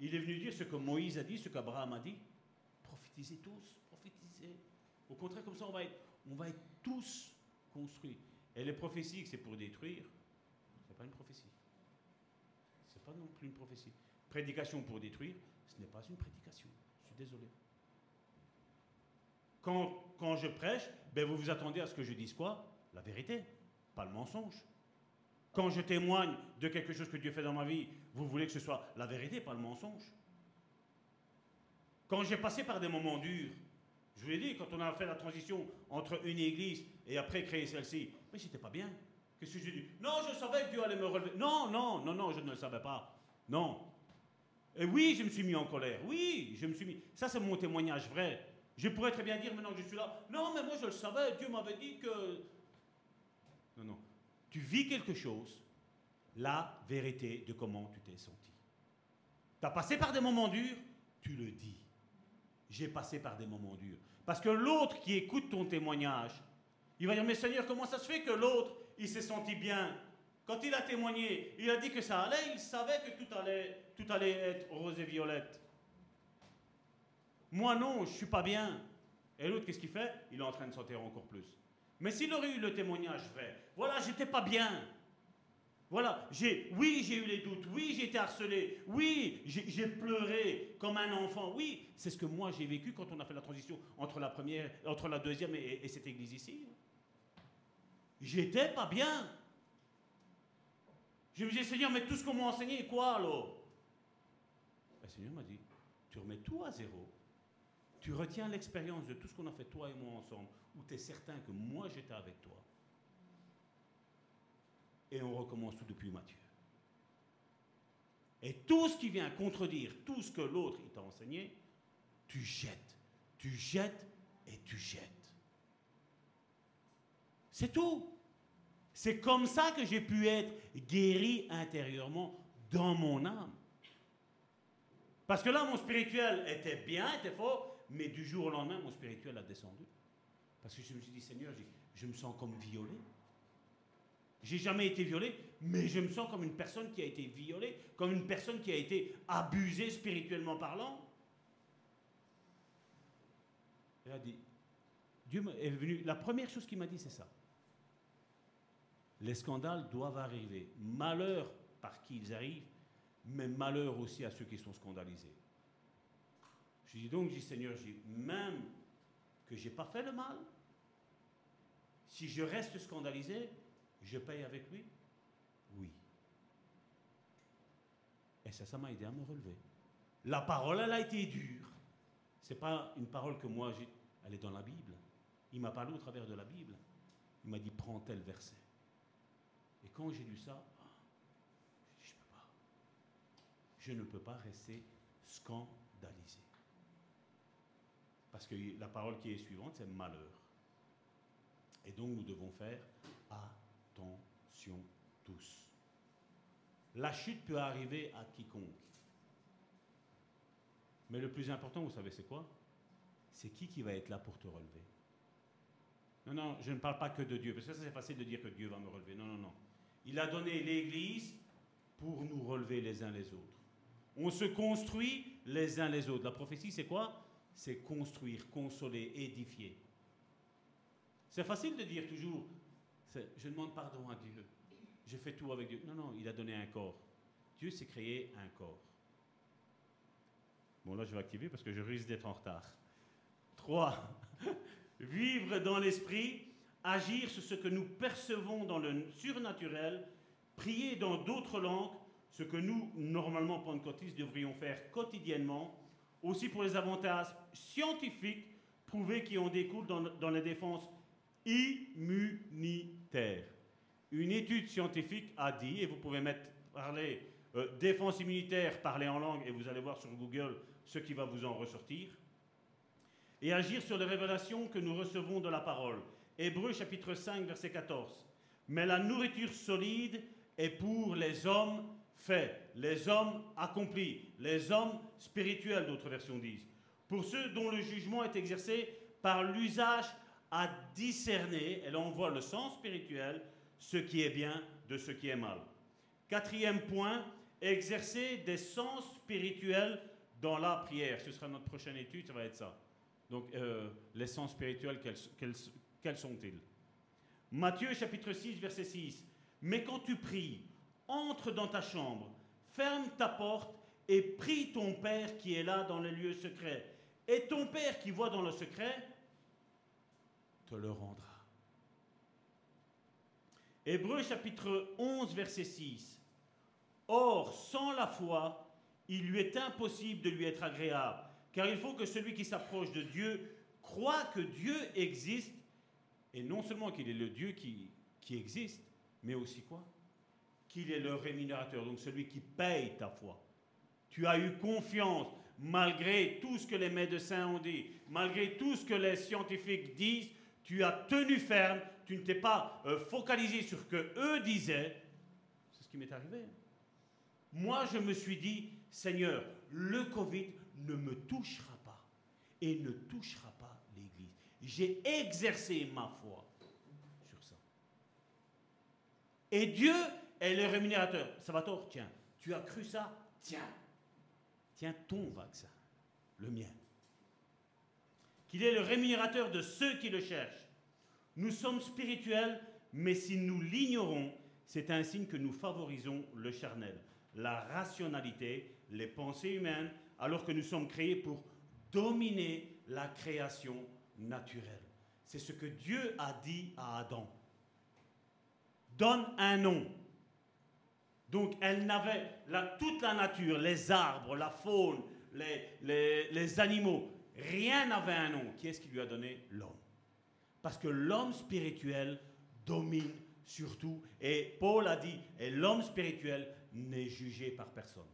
Il est venu dire ce que Moïse a dit, ce qu'Abraham a dit. Prophétisez tous, prophétisez. Au contraire, comme ça, on va être, on va être tous construits. Et les prophéties, c'est pour détruire, ce n'est pas une prophétie. Ce n'est pas non plus une prophétie. Prédication pour détruire, ce n'est pas une prédication. Désolé. Quand, quand je prêche, ben vous vous attendez à ce que je dise quoi? La vérité, pas le mensonge. Quand je témoigne de quelque chose que Dieu fait dans ma vie, vous voulez que ce soit la vérité, pas le mensonge. Quand j'ai passé par des moments durs, je vous l'ai dit, quand on a fait la transition entre une église et après créer celle-ci, mais j'étais pas bien. Qu'est-ce que j'ai dit Non, je savais que Dieu allait me relever. Non, non, non, non, je ne le savais pas. Non. Et oui, je me suis mis en colère. Oui, je me suis mis. Ça, c'est mon témoignage vrai. Je pourrais très bien dire maintenant que je suis là. Non, mais moi, je le savais. Dieu m'avait dit que. Non, non. Tu vis quelque chose, la vérité de comment tu t'es senti. Tu as passé par des moments durs, tu le dis. J'ai passé par des moments durs. Parce que l'autre qui écoute ton témoignage, il va dire, mais Seigneur, comment ça se fait que l'autre, il s'est senti bien? Quand il a témoigné, il a dit que ça allait, il savait que tout allait, tout allait être rose et violette. Moi non, je suis pas bien. Et l'autre, qu'est-ce qu'il fait? Il est en train de sentir encore plus. Mais s'il aurait eu le témoignage vrai, voilà, j'étais pas bien. Voilà, j'ai, oui, j'ai eu les doutes, oui, j'ai été harcelé, oui, j'ai pleuré comme un enfant, oui, c'est ce que moi j'ai vécu quand on a fait la transition entre la première, entre la deuxième et, cette église ici. J'étais pas bien. Je me disais, Seigneur, mais tout ce qu'on m'a enseigné, quoi alors? Le Seigneur m'a dit, tu remets tout à zéro. Tu retiens l'expérience de tout ce qu'on a fait toi et moi ensemble, où tu es certain que moi j'étais avec toi et on recommence tout depuis Matthieu. Et tout ce qui vient contredire tout ce que l'autre t'a enseigné, tu jettes, tu jettes et tu jettes. C'est tout. C'est comme ça que j'ai pu être guéri intérieurement dans mon âme. Parce que là, mon spirituel était bien, était fort, mais du jour au lendemain, mon spirituel a descendu. Parce que je me suis dit, Seigneur, je me sens comme violé. J'ai jamais été violé, mais je me sens comme une personne qui a été violée, comme une personne qui a été abusée spirituellement parlant. A dit, Dieu est venu, la première chose qu'il m'a dit, c'est ça. Les scandales doivent arriver. Malheur par qui ils arrivent, mais malheur aussi à ceux qui sont scandalisés. Je dis donc, je dis Seigneur, même que je n'ai pas fait le mal, si je reste scandalisé, je paye avec lui? Oui. Et ça, ça m'a aidé à me relever. La parole, elle a été dure. Ce n'est pas une parole que moi, j'ai. elle est dans la Bible. Il m'a parlé au travers de la Bible. Il m'a dit, prends tel verset. Et quand j'ai lu ça, je ne peux pas rester scandalisé. Parce que la parole qui est suivante, c'est malheur. Et donc nous devons faire attention tous. La chute peut arriver à quiconque. Mais le plus important, vous savez, c'est quoi? C'est qui qui va être là pour te relever? Non, non, je ne parle pas que de Dieu, parce que ça c'est facile de dire que Dieu va me relever. Non, non, non. Il a donné l'Église pour nous relever les uns les autres. On se construit les uns les autres. La prophétie, c'est quoi? C'est construire, consoler, édifier. C'est facile de dire toujours, je demande pardon à Dieu. Je fais tout avec Dieu. Non, non, il a donné un corps. Dieu s'est créé un corps. Bon, là, je vais activer parce que je risque d'être en retard. 3. (laughs) Vivre dans l'esprit, agir sur ce que nous percevons dans le surnaturel, prier dans d'autres langues, ce que nous, normalement pentecôtistes, devrions faire quotidiennement, aussi pour les avantages scientifiques prouvés qui en découlent dans, dans les défenses immunitaires. Une étude scientifique a dit, et vous pouvez mettre, parler euh, défense immunitaire, parler en langue, et vous allez voir sur Google ce qui va vous en ressortir. Et agir sur les révélations que nous recevons de la parole. Hébreu chapitre 5, verset 14. Mais la nourriture solide est pour les hommes faits, les hommes accomplis, les hommes spirituels, d'autres versions disent. Pour ceux dont le jugement est exercé par l'usage à discerner, et là on voit le sens spirituel, ce qui est bien de ce qui est mal. Quatrième point, exercer des sens spirituels dans la prière. Ce sera notre prochaine étude, ça va être ça. Donc, euh, les sens spirituels, quels, quels sont-ils? Matthieu chapitre 6, verset 6. Mais quand tu pries, entre dans ta chambre, ferme ta porte et prie ton Père qui est là dans les lieux secrets. Et ton Père qui voit dans le secret te le rendra. Hébreu chapitre 11, verset 6. Or, sans la foi, il lui est impossible de lui être agréable, car il faut que celui qui s'approche de Dieu croit que Dieu existe, et non seulement qu'il est le Dieu qui, qui existe, mais aussi quoi? Qu'il est le rémunérateur, donc celui qui paye ta foi. Tu as eu confiance, malgré tout ce que les médecins ont dit, malgré tout ce que les scientifiques disent, tu as tenu ferme, tu ne t'es pas euh, focalisé sur ce que eux disaient. C'est ce qui m'est arrivé. Moi, je me suis dit, Seigneur, le Covid ne me touchera pas et ne touchera pas. J'ai exercé ma foi sur ça. Et Dieu est le rémunérateur. Salvatore, tiens, tu as cru ça? Tiens, tiens ton vaccin, le mien qu'il est le rémunérateur de ceux qui le cherchent. Nous sommes spirituels, mais si nous l'ignorons, c'est un signe que nous favorisons le charnel, la rationalité, les pensées humaines, alors que nous sommes créés pour dominer la création naturelle. C'est ce que Dieu a dit à Adam. Donne un nom. Donc elle n'avait toute la nature, les arbres, la faune, les, les animaux, Rien n'avait un nom. Qui est-ce qui lui a donné L'homme? Parce que l'homme spirituel domine surtout. Et Paul a dit, et l'homme spirituel n'est jugé par personne.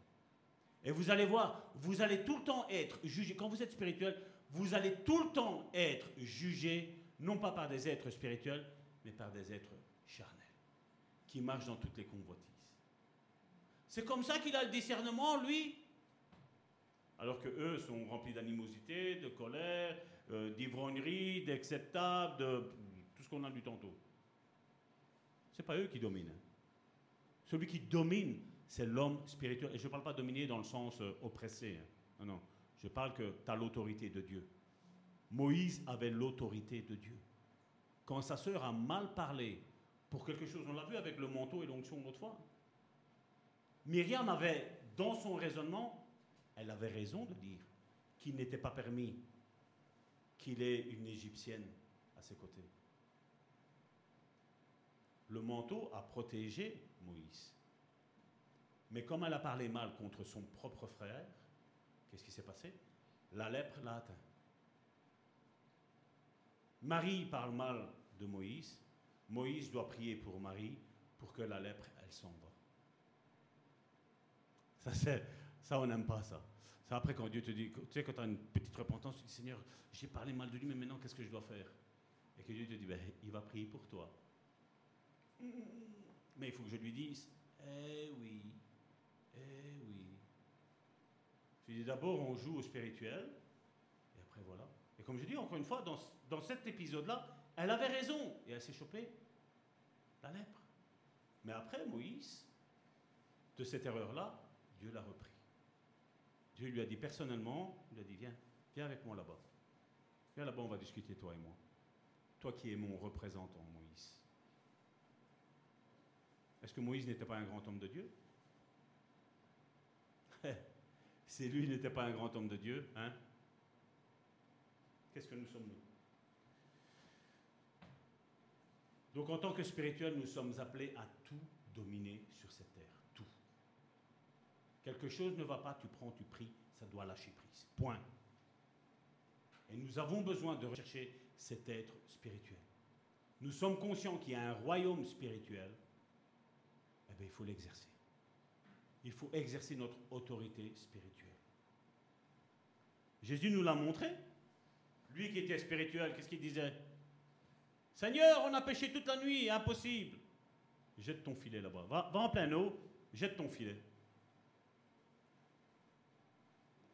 Et vous allez voir, vous allez tout le temps être jugé. Quand vous êtes spirituel, vous allez tout le temps être jugé, non pas par des êtres spirituels, mais par des êtres charnels, qui marchent dans toutes les convoitises. C'est comme ça qu'il a le discernement, lui. Alors que eux sont remplis d'animosité, de colère, euh, d'ivrognerie, d'acceptable, de tout ce qu'on a du tantôt. Ce n'est pas eux qui dominent. Celui qui domine, c'est l'homme spirituel. Et je ne parle pas dominer dans le sens euh, oppressé. Hein. Non, non. Je parle que tu as l'autorité de Dieu. Moïse avait l'autorité de Dieu. Quand sa sœur a mal parlé pour quelque chose, on l'a vu avec le manteau et l'onction l'autre fois. Myriam avait dans son raisonnement elle avait raison de dire qu'il n'était pas permis qu'il ait une Égyptienne à ses côtés. Le manteau a protégé Moïse. Mais comme elle a parlé mal contre son propre frère, qu'est-ce qui s'est passé? La lèpre l'a atteint. Marie parle mal de Moïse, Moïse doit prier pour Marie pour que la lèpre, elle s'en va. Ça, c'est, ça on n'aime pas ça. C'est après quand Dieu te dit, tu sais, quand tu as une petite repentance, tu dis Seigneur, j'ai parlé mal de lui, mais maintenant qu'est-ce que je dois faire? Et que Dieu te dit, ben, il va prier pour toi. Mais il faut que je lui dise, eh oui, eh dis d'abord, on joue au spirituel, et après voilà. Et comme je dis encore une fois, dans, dans cet épisode-là, elle avait raison, et elle s'est chopée la lèpre. Mais après, Moïse, de cette erreur-là, Dieu l'a repris. Dieu lui a dit personnellement, il a dit, viens, viens avec moi là-bas. Viens là-bas, on va discuter, toi et moi. Toi qui es mon représentant, Moïse. Est-ce que Moïse n'était pas un grand homme de Dieu? (laughs) Si lui n'était pas un grand homme de Dieu, hein Qu'est-ce que nous sommes nous? Donc en tant que spirituel, nous sommes appelés à tout dominer sur cette terre. Tout. Quelque chose ne va pas, tu prends, tu pries, ça doit lâcher prise. Point. Et nous avons besoin de rechercher cet être spirituel. Nous sommes conscients qu'il y a un royaume spirituel. Eh bien, il faut l'exercer. Il faut exercer notre autorité spirituelle. Jésus nous l'a montré. Lui qui était spirituel, qu'est-ce qu'il disait? Seigneur, on a pêché toute la nuit, impossible. Jette ton filet là-bas. Va, en plein eau, jette ton filet.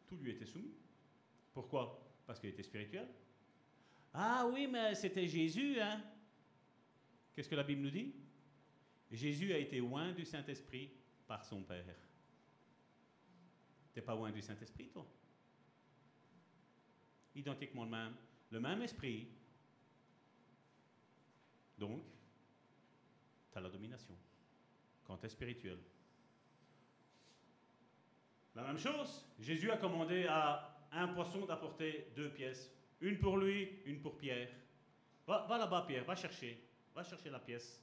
Tout lui était soumis. Pourquoi? Parce qu'il était spirituel. Ah oui, mais c'était Jésus, hein Qu'est-ce que la Bible nous dit? Jésus a été loin du Saint-Esprit par son Père. T'es pas loin du Saint-Esprit, toi Identiquement le même. Le même esprit, donc, tu as la domination quand tu es spirituel. La même chose, Jésus a commandé à un poisson d'apporter deux pièces. Une pour lui, une pour Pierre. Va, va là-bas, Pierre, va chercher. Va chercher la pièce.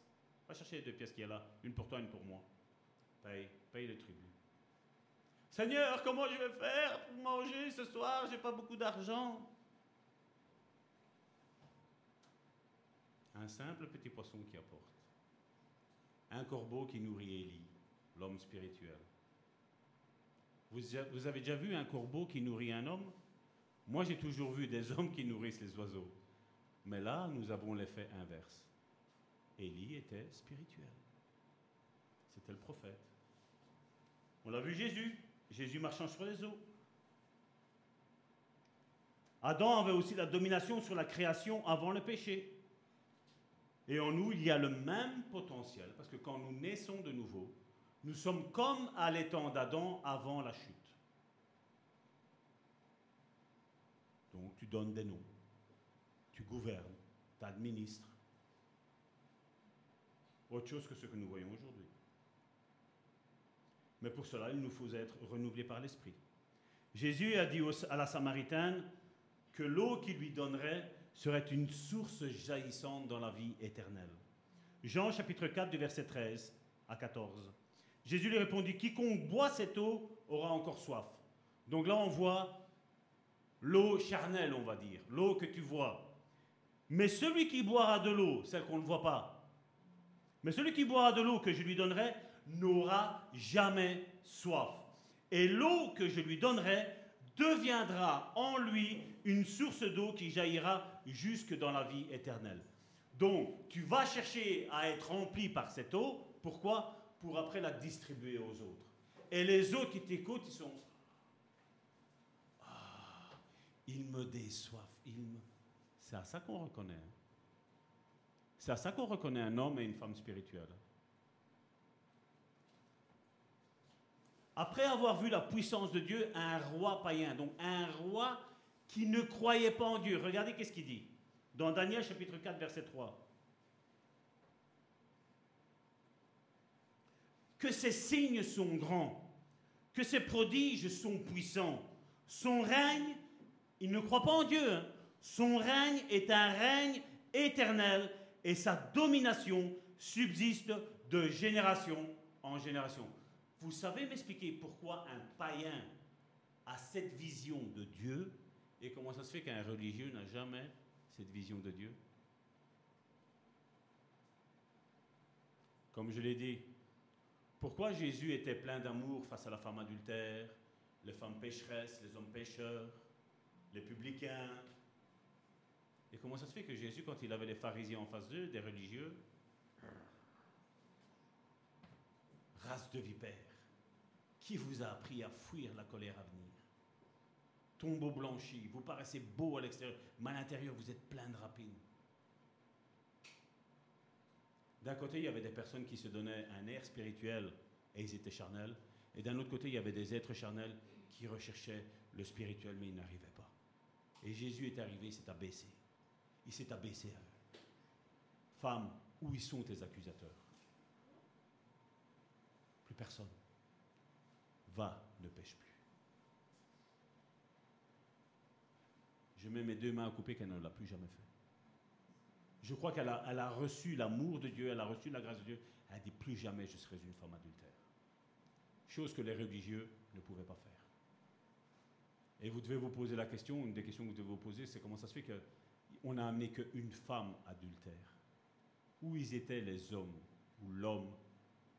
Va chercher les deux pièces qu'il y a là. Une pour toi, une pour moi. Paye, le tribut. Seigneur, comment je vais faire pour manger ce soir? J'ai pas beaucoup d'argent. Un simple petit poisson qui apporte. Un corbeau qui nourrit Élie, l'homme spirituel. Vous, vous, avez déjà vu un corbeau qui nourrit un homme? Moi, j'ai toujours vu des hommes qui nourrissent les oiseaux. Mais là, nous avons l'effet inverse. Élie était spirituel. C'était le prophète. On l'a vu Jésus. Jésus marchant sur les eaux. Adam avait aussi la domination sur la création avant le péché. Et en nous, il y a le même potentiel, parce que quand nous naissons de nouveau, nous sommes comme à l'étang d'Adam avant la chute. Donc tu donnes des noms, tu gouvernes, tu administres. Autre chose que ce que nous voyons aujourd'hui. Mais pour cela, il nous faut être renouvelés par l'Esprit. Jésus a dit à la Samaritaine que l'eau qu'il lui donnerait serait une source jaillissante dans la vie éternelle. Jean chapitre 4 du verset 13 à 14. Jésus lui répondit, quiconque boit cette eau aura encore soif. Donc là on voit l'eau charnelle, on va dire, l'eau que tu vois. Mais celui qui boira de l'eau, celle qu'on ne voit pas, mais celui qui boira de l'eau que je lui donnerai n'aura jamais soif. Et l'eau que je lui donnerai deviendra en lui une source d'eau qui jaillira jusque dans la vie éternelle. Donc, tu vas chercher à être rempli par cette eau. Pourquoi? Pour après la distribuer aux autres. Et les autres qui t'écoutent, ils sont... Ah, ils me déçoivent. Me... C'est à ça qu'on reconnaît. Hein. C'est à ça qu'on reconnaît un homme et une femme spirituelle. Après avoir vu la puissance de Dieu, un roi païen, donc un roi qui ne croyait pas en Dieu. Regardez qu'est-ce qu'il dit dans Daniel chapitre 4 verset 3. Que ses signes sont grands, que ses prodiges sont puissants. Son règne, il ne croit pas en Dieu, hein. son règne est un règne éternel et sa domination subsiste de génération en génération. Vous savez m'expliquer pourquoi un païen a cette vision de Dieu et comment ça se fait qu'un religieux n'a jamais cette vision de Dieu? Comme je l'ai dit, pourquoi Jésus était plein d'amour face à la femme adultère, les femmes pécheresses, les hommes pécheurs, les publicains? Et comment ça se fait que Jésus, quand il avait les pharisiens en face d'eux, des religieux, race de vipères, qui vous a appris à fuir la colère à venir? Tombeau blanchi, vous paraissez beau à l'extérieur, mais à l'intérieur, vous êtes plein de rapines. D'un côté, il y avait des personnes qui se donnaient un air spirituel et ils étaient charnels. Et d'un autre côté, il y avait des êtres charnels qui recherchaient le spirituel, mais ils n'arrivaient pas. Et Jésus est arrivé, il s'est abaissé. Il s'est abaissé à eux. Femme, où y sont tes accusateurs? Plus personne. Ne pêche plus. Je mets mes deux mains à couper qu'elle ne l'a plus jamais fait. Je crois qu'elle a, a reçu l'amour de Dieu, elle a reçu la grâce de Dieu. Elle dit plus jamais je serai une femme adultère. Chose que les religieux ne pouvaient pas faire. Et vous devez vous poser la question, une des questions que vous devez vous poser, c'est comment ça se fait qu'on n'a amené qu'une femme adultère Où ils étaient les hommes ou l'homme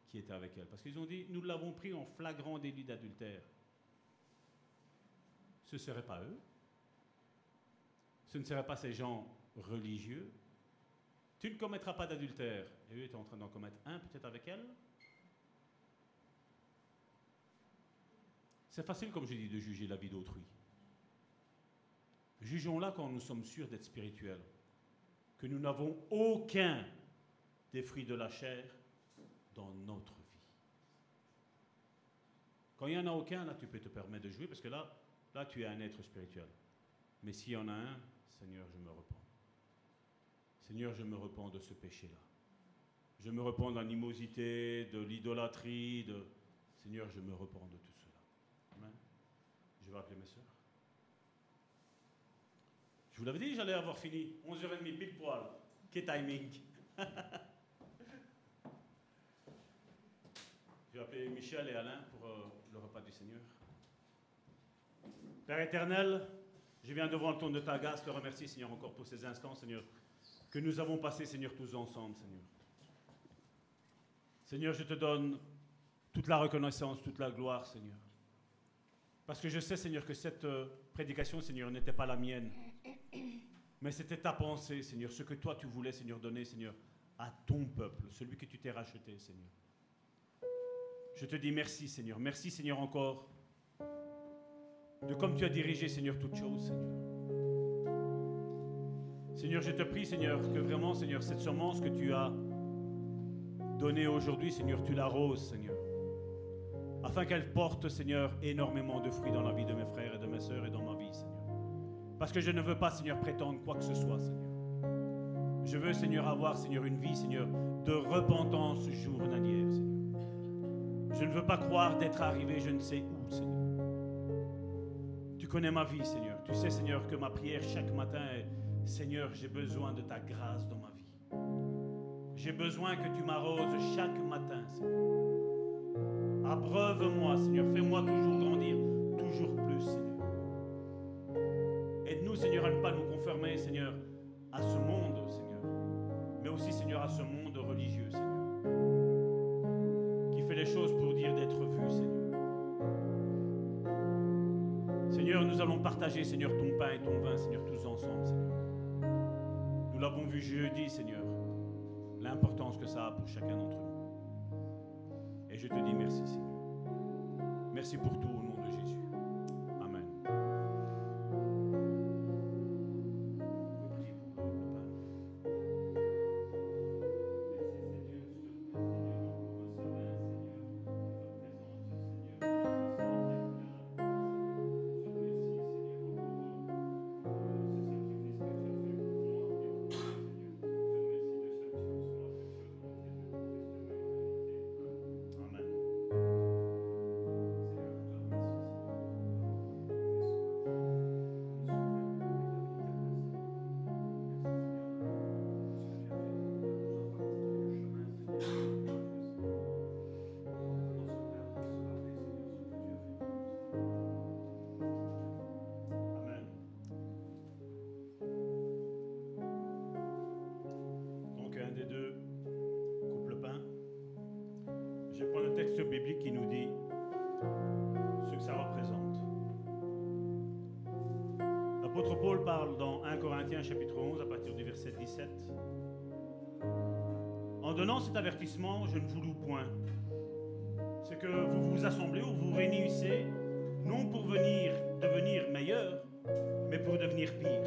qui était avec elle Parce qu'ils ont dit, nous l'avons pris en flagrant délit d'adultère. Ce ne serait pas eux Ce ne seraient pas ces gens religieux Tu ne commettras pas d'adultère. Et eux étaient en train d'en commettre un peut-être avec elle C'est facile, comme je dis, de juger la vie d'autrui. Jugeons-la quand nous sommes sûrs d'être spirituels, que nous n'avons aucun des fruits de la chair dans notre vie. Quand il n'y en a aucun, là, tu peux te permettre de jouer, parce que là, là, tu es un être spirituel. Mais s'il y en a un, Seigneur, je me repens. Seigneur, je me repens de ce péché-là. Je me repens de l'animosité, de l'idolâtrie, de... Seigneur, je me repens de tout je vais appeler mes soeurs. Je vous l'avais dit, j'allais avoir fini. 11h30, pile poil. Quel timing. (laughs) vais appeler Michel et Alain pour euh, le repas du Seigneur. Père éternel, je viens devant le ton de ta grâce te remercier, Seigneur, encore pour ces instants, Seigneur, que nous avons passés, Seigneur, tous ensemble, Seigneur. Seigneur, je te donne toute la reconnaissance, toute la gloire, Seigneur. Parce que je sais, Seigneur, que cette euh, prédication, Seigneur, n'était pas la mienne. Mais c'était ta pensée, Seigneur, ce que toi tu voulais, Seigneur, donner, Seigneur, à ton peuple, celui que tu t'es racheté, Seigneur. Je te dis merci, Seigneur. Merci, Seigneur, encore de comme tu as dirigé, Seigneur, toutes choses, Seigneur. Seigneur, je te prie, Seigneur, que vraiment, Seigneur, cette semence que tu as donnée aujourd'hui, Seigneur, tu l'arroses, Seigneur afin qu'elle porte, Seigneur, énormément de fruits dans la vie de mes frères et de mes sœurs et dans ma vie, Seigneur. Parce que je ne veux pas, Seigneur, prétendre quoi que ce soit, Seigneur. Je veux, Seigneur, avoir, Seigneur, une vie, Seigneur, de repentance journalière, Seigneur. Je ne veux pas croire d'être arrivé je ne sais où, Seigneur. Tu connais ma vie, Seigneur. Tu sais, Seigneur, que ma prière chaque matin est, Seigneur, j'ai besoin de ta grâce dans ma vie. J'ai besoin que tu m'arroses chaque matin, Seigneur. Abreuve-moi, Seigneur. Fais-moi toujours grandir, toujours plus, Seigneur. Aide-nous, Seigneur, à ne pas nous conformer, Seigneur, à ce monde, Seigneur. Mais aussi, Seigneur, à ce monde religieux, Seigneur. D'être vu, Seigneur. Seigneur, nous allons partager, Seigneur, ton pain et ton vin, Seigneur, tous ensemble, Seigneur. Nous l'avons vu jeudi, Seigneur, l'importance que ça a pour chacun d'entre nous. Et je te dis merci, Seigneur. Merci pour tout 17. En donnant cet avertissement, je ne vous loue point. C'est que vous vous assemblez ou vous réunissez, non pour venir devenir meilleur, mais pour devenir pire.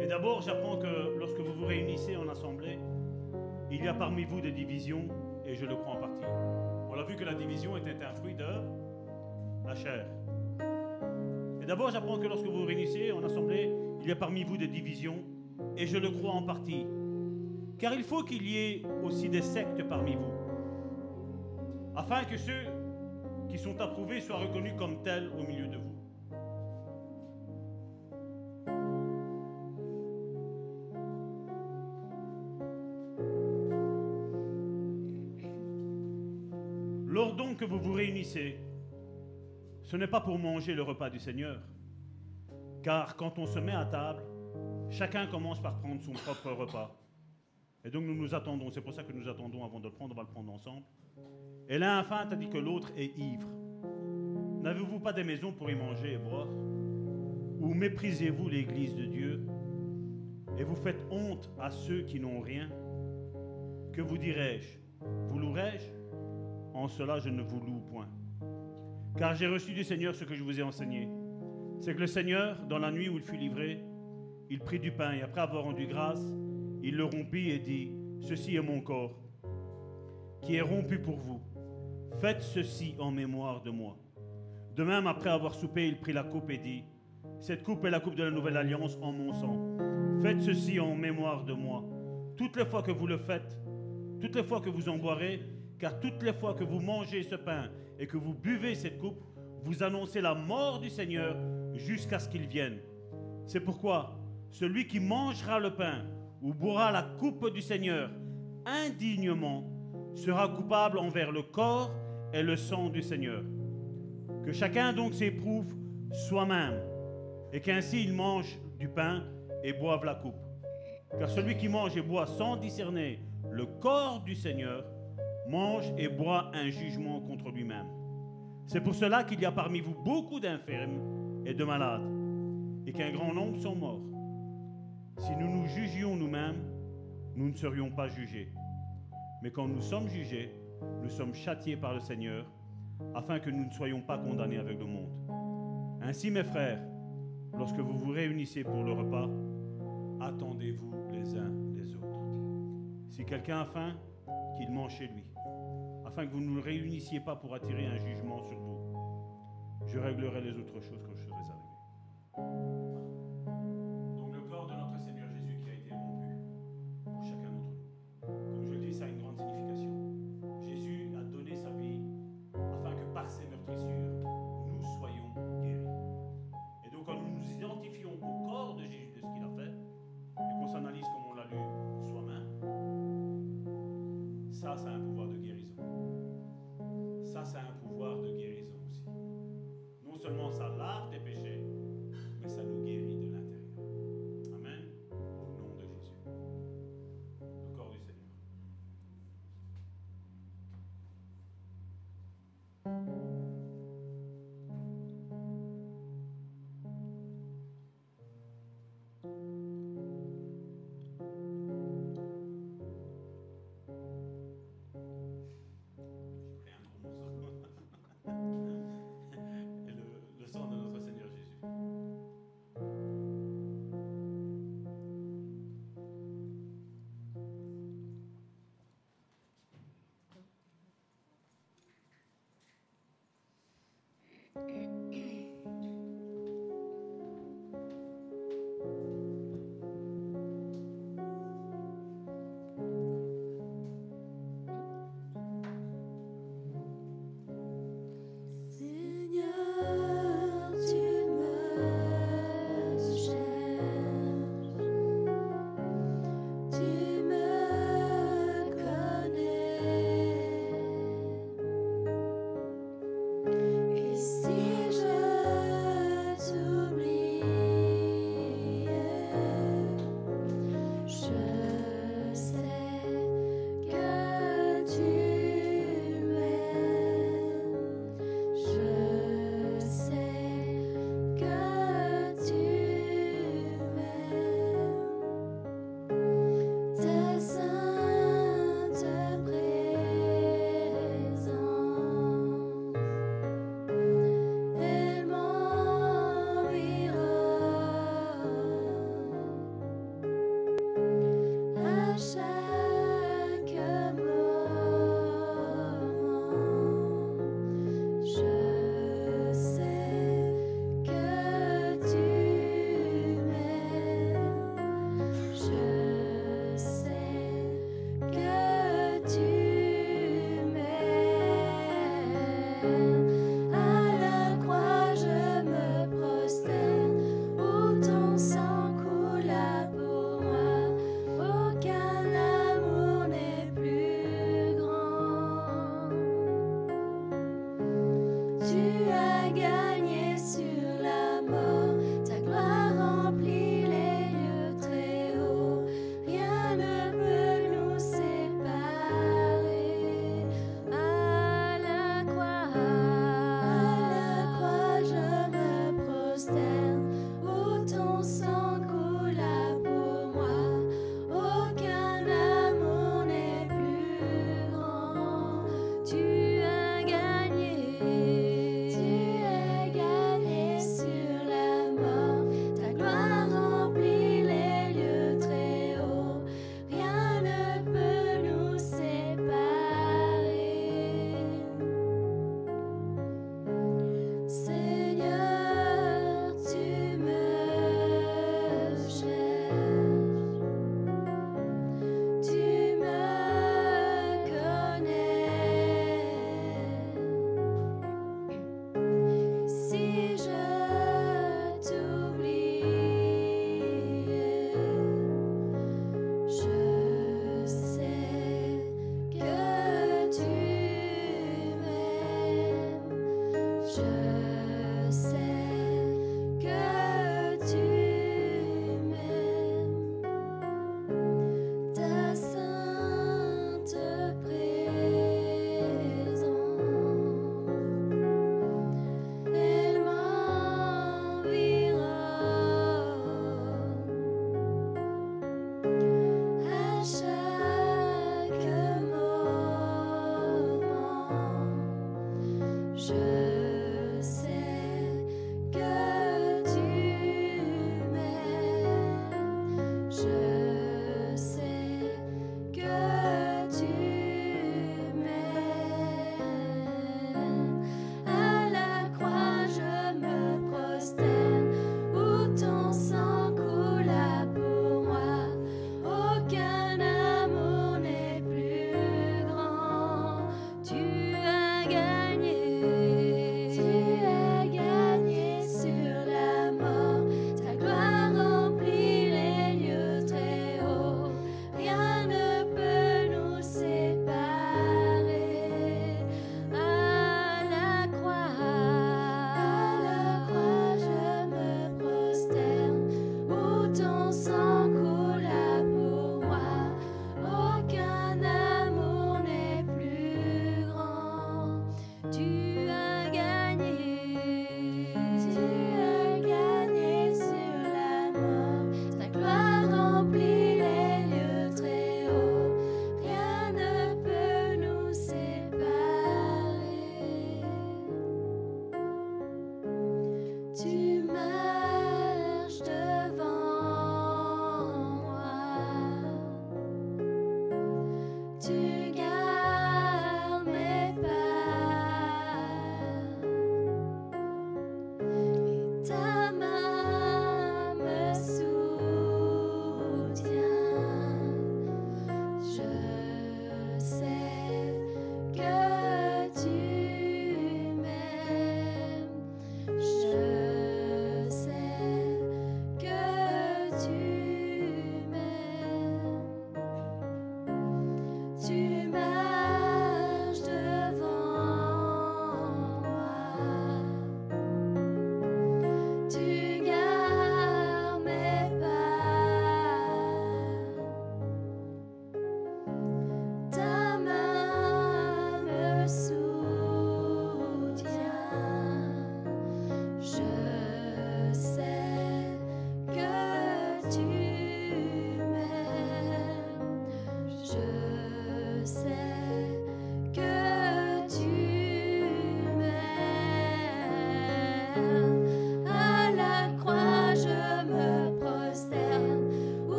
Et d'abord, j'apprends que lorsque vous vous réunissez en assemblée, il y a parmi vous des divisions, et je le crois en partie. On l'a vu que la division était un fruit de la chair. Et d'abord, j'apprends que lorsque vous vous réunissez en assemblée, il y a parmi vous des divisions, et je le crois en partie. Car il faut qu'il y ait aussi des sectes parmi vous, afin que ceux qui sont approuvés soient reconnus comme tels au milieu de vous. Lors donc que vous vous réunissez, ce n'est pas pour manger le repas du Seigneur, car quand on se met à table, chacun commence par prendre son propre repas. Et donc nous nous attendons, c'est pour ça que nous attendons avant de le prendre, on va le prendre ensemble. Et l'un enfin t'a dit que l'autre est ivre. N'avez-vous pas des maisons pour y manger et boire? Ou méprisez-vous l'Église de Dieu? Et vous faites honte à ceux qui n'ont rien? Que vous dirais-je? Vous louerai-je En cela je ne vous loue point. Car j'ai reçu du Seigneur ce que je vous ai enseigné. C'est que le Seigneur, dans la nuit où il fut livré, il prit du pain et après avoir rendu grâce, il le rompit et dit, Ceci est mon corps, qui est rompu pour vous. Faites ceci en mémoire de moi. De même, après avoir soupé, il prit la coupe et dit, Cette coupe est la coupe de la nouvelle alliance en mon sang. Faites ceci en mémoire de moi. Toutes les fois que vous le faites, toutes les fois que vous en boirez, car toutes les fois que vous mangez ce pain et que vous buvez cette coupe, vous annoncez la mort du Seigneur jusqu'à ce qu'il vienne. C'est pourquoi celui qui mangera le pain ou boira la coupe du Seigneur indignement sera coupable envers le corps et le sang du Seigneur. Que chacun donc s'éprouve soi-même et qu'ainsi il mange du pain et boive la coupe. Car celui qui mange et boit sans discerner le corps du Seigneur mange et boit un jugement contre lui-même. C'est pour cela qu'il y a parmi vous beaucoup d'infirmes et de malades, et qu'un grand nombre sont morts. Si nous nous jugions nous-mêmes, nous ne serions pas jugés. Mais quand nous sommes jugés, nous sommes châtiés par le Seigneur, afin que nous ne soyons pas condamnés avec le monde. Ainsi, mes frères, lorsque vous vous réunissez pour le repas, attendez-vous les uns les autres. Si quelqu'un a faim, qu'il mange chez lui, afin que vous ne nous réunissiez pas pour attirer un jugement sur vous. Je réglerai les autres choses quand je serai arrivé.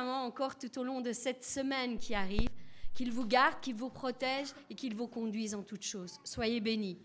Encore tout au long de cette semaine qui arrive, qu'il vous garde, qu'il vous protège et qu'il vous conduise en toutes choses. Soyez bénis.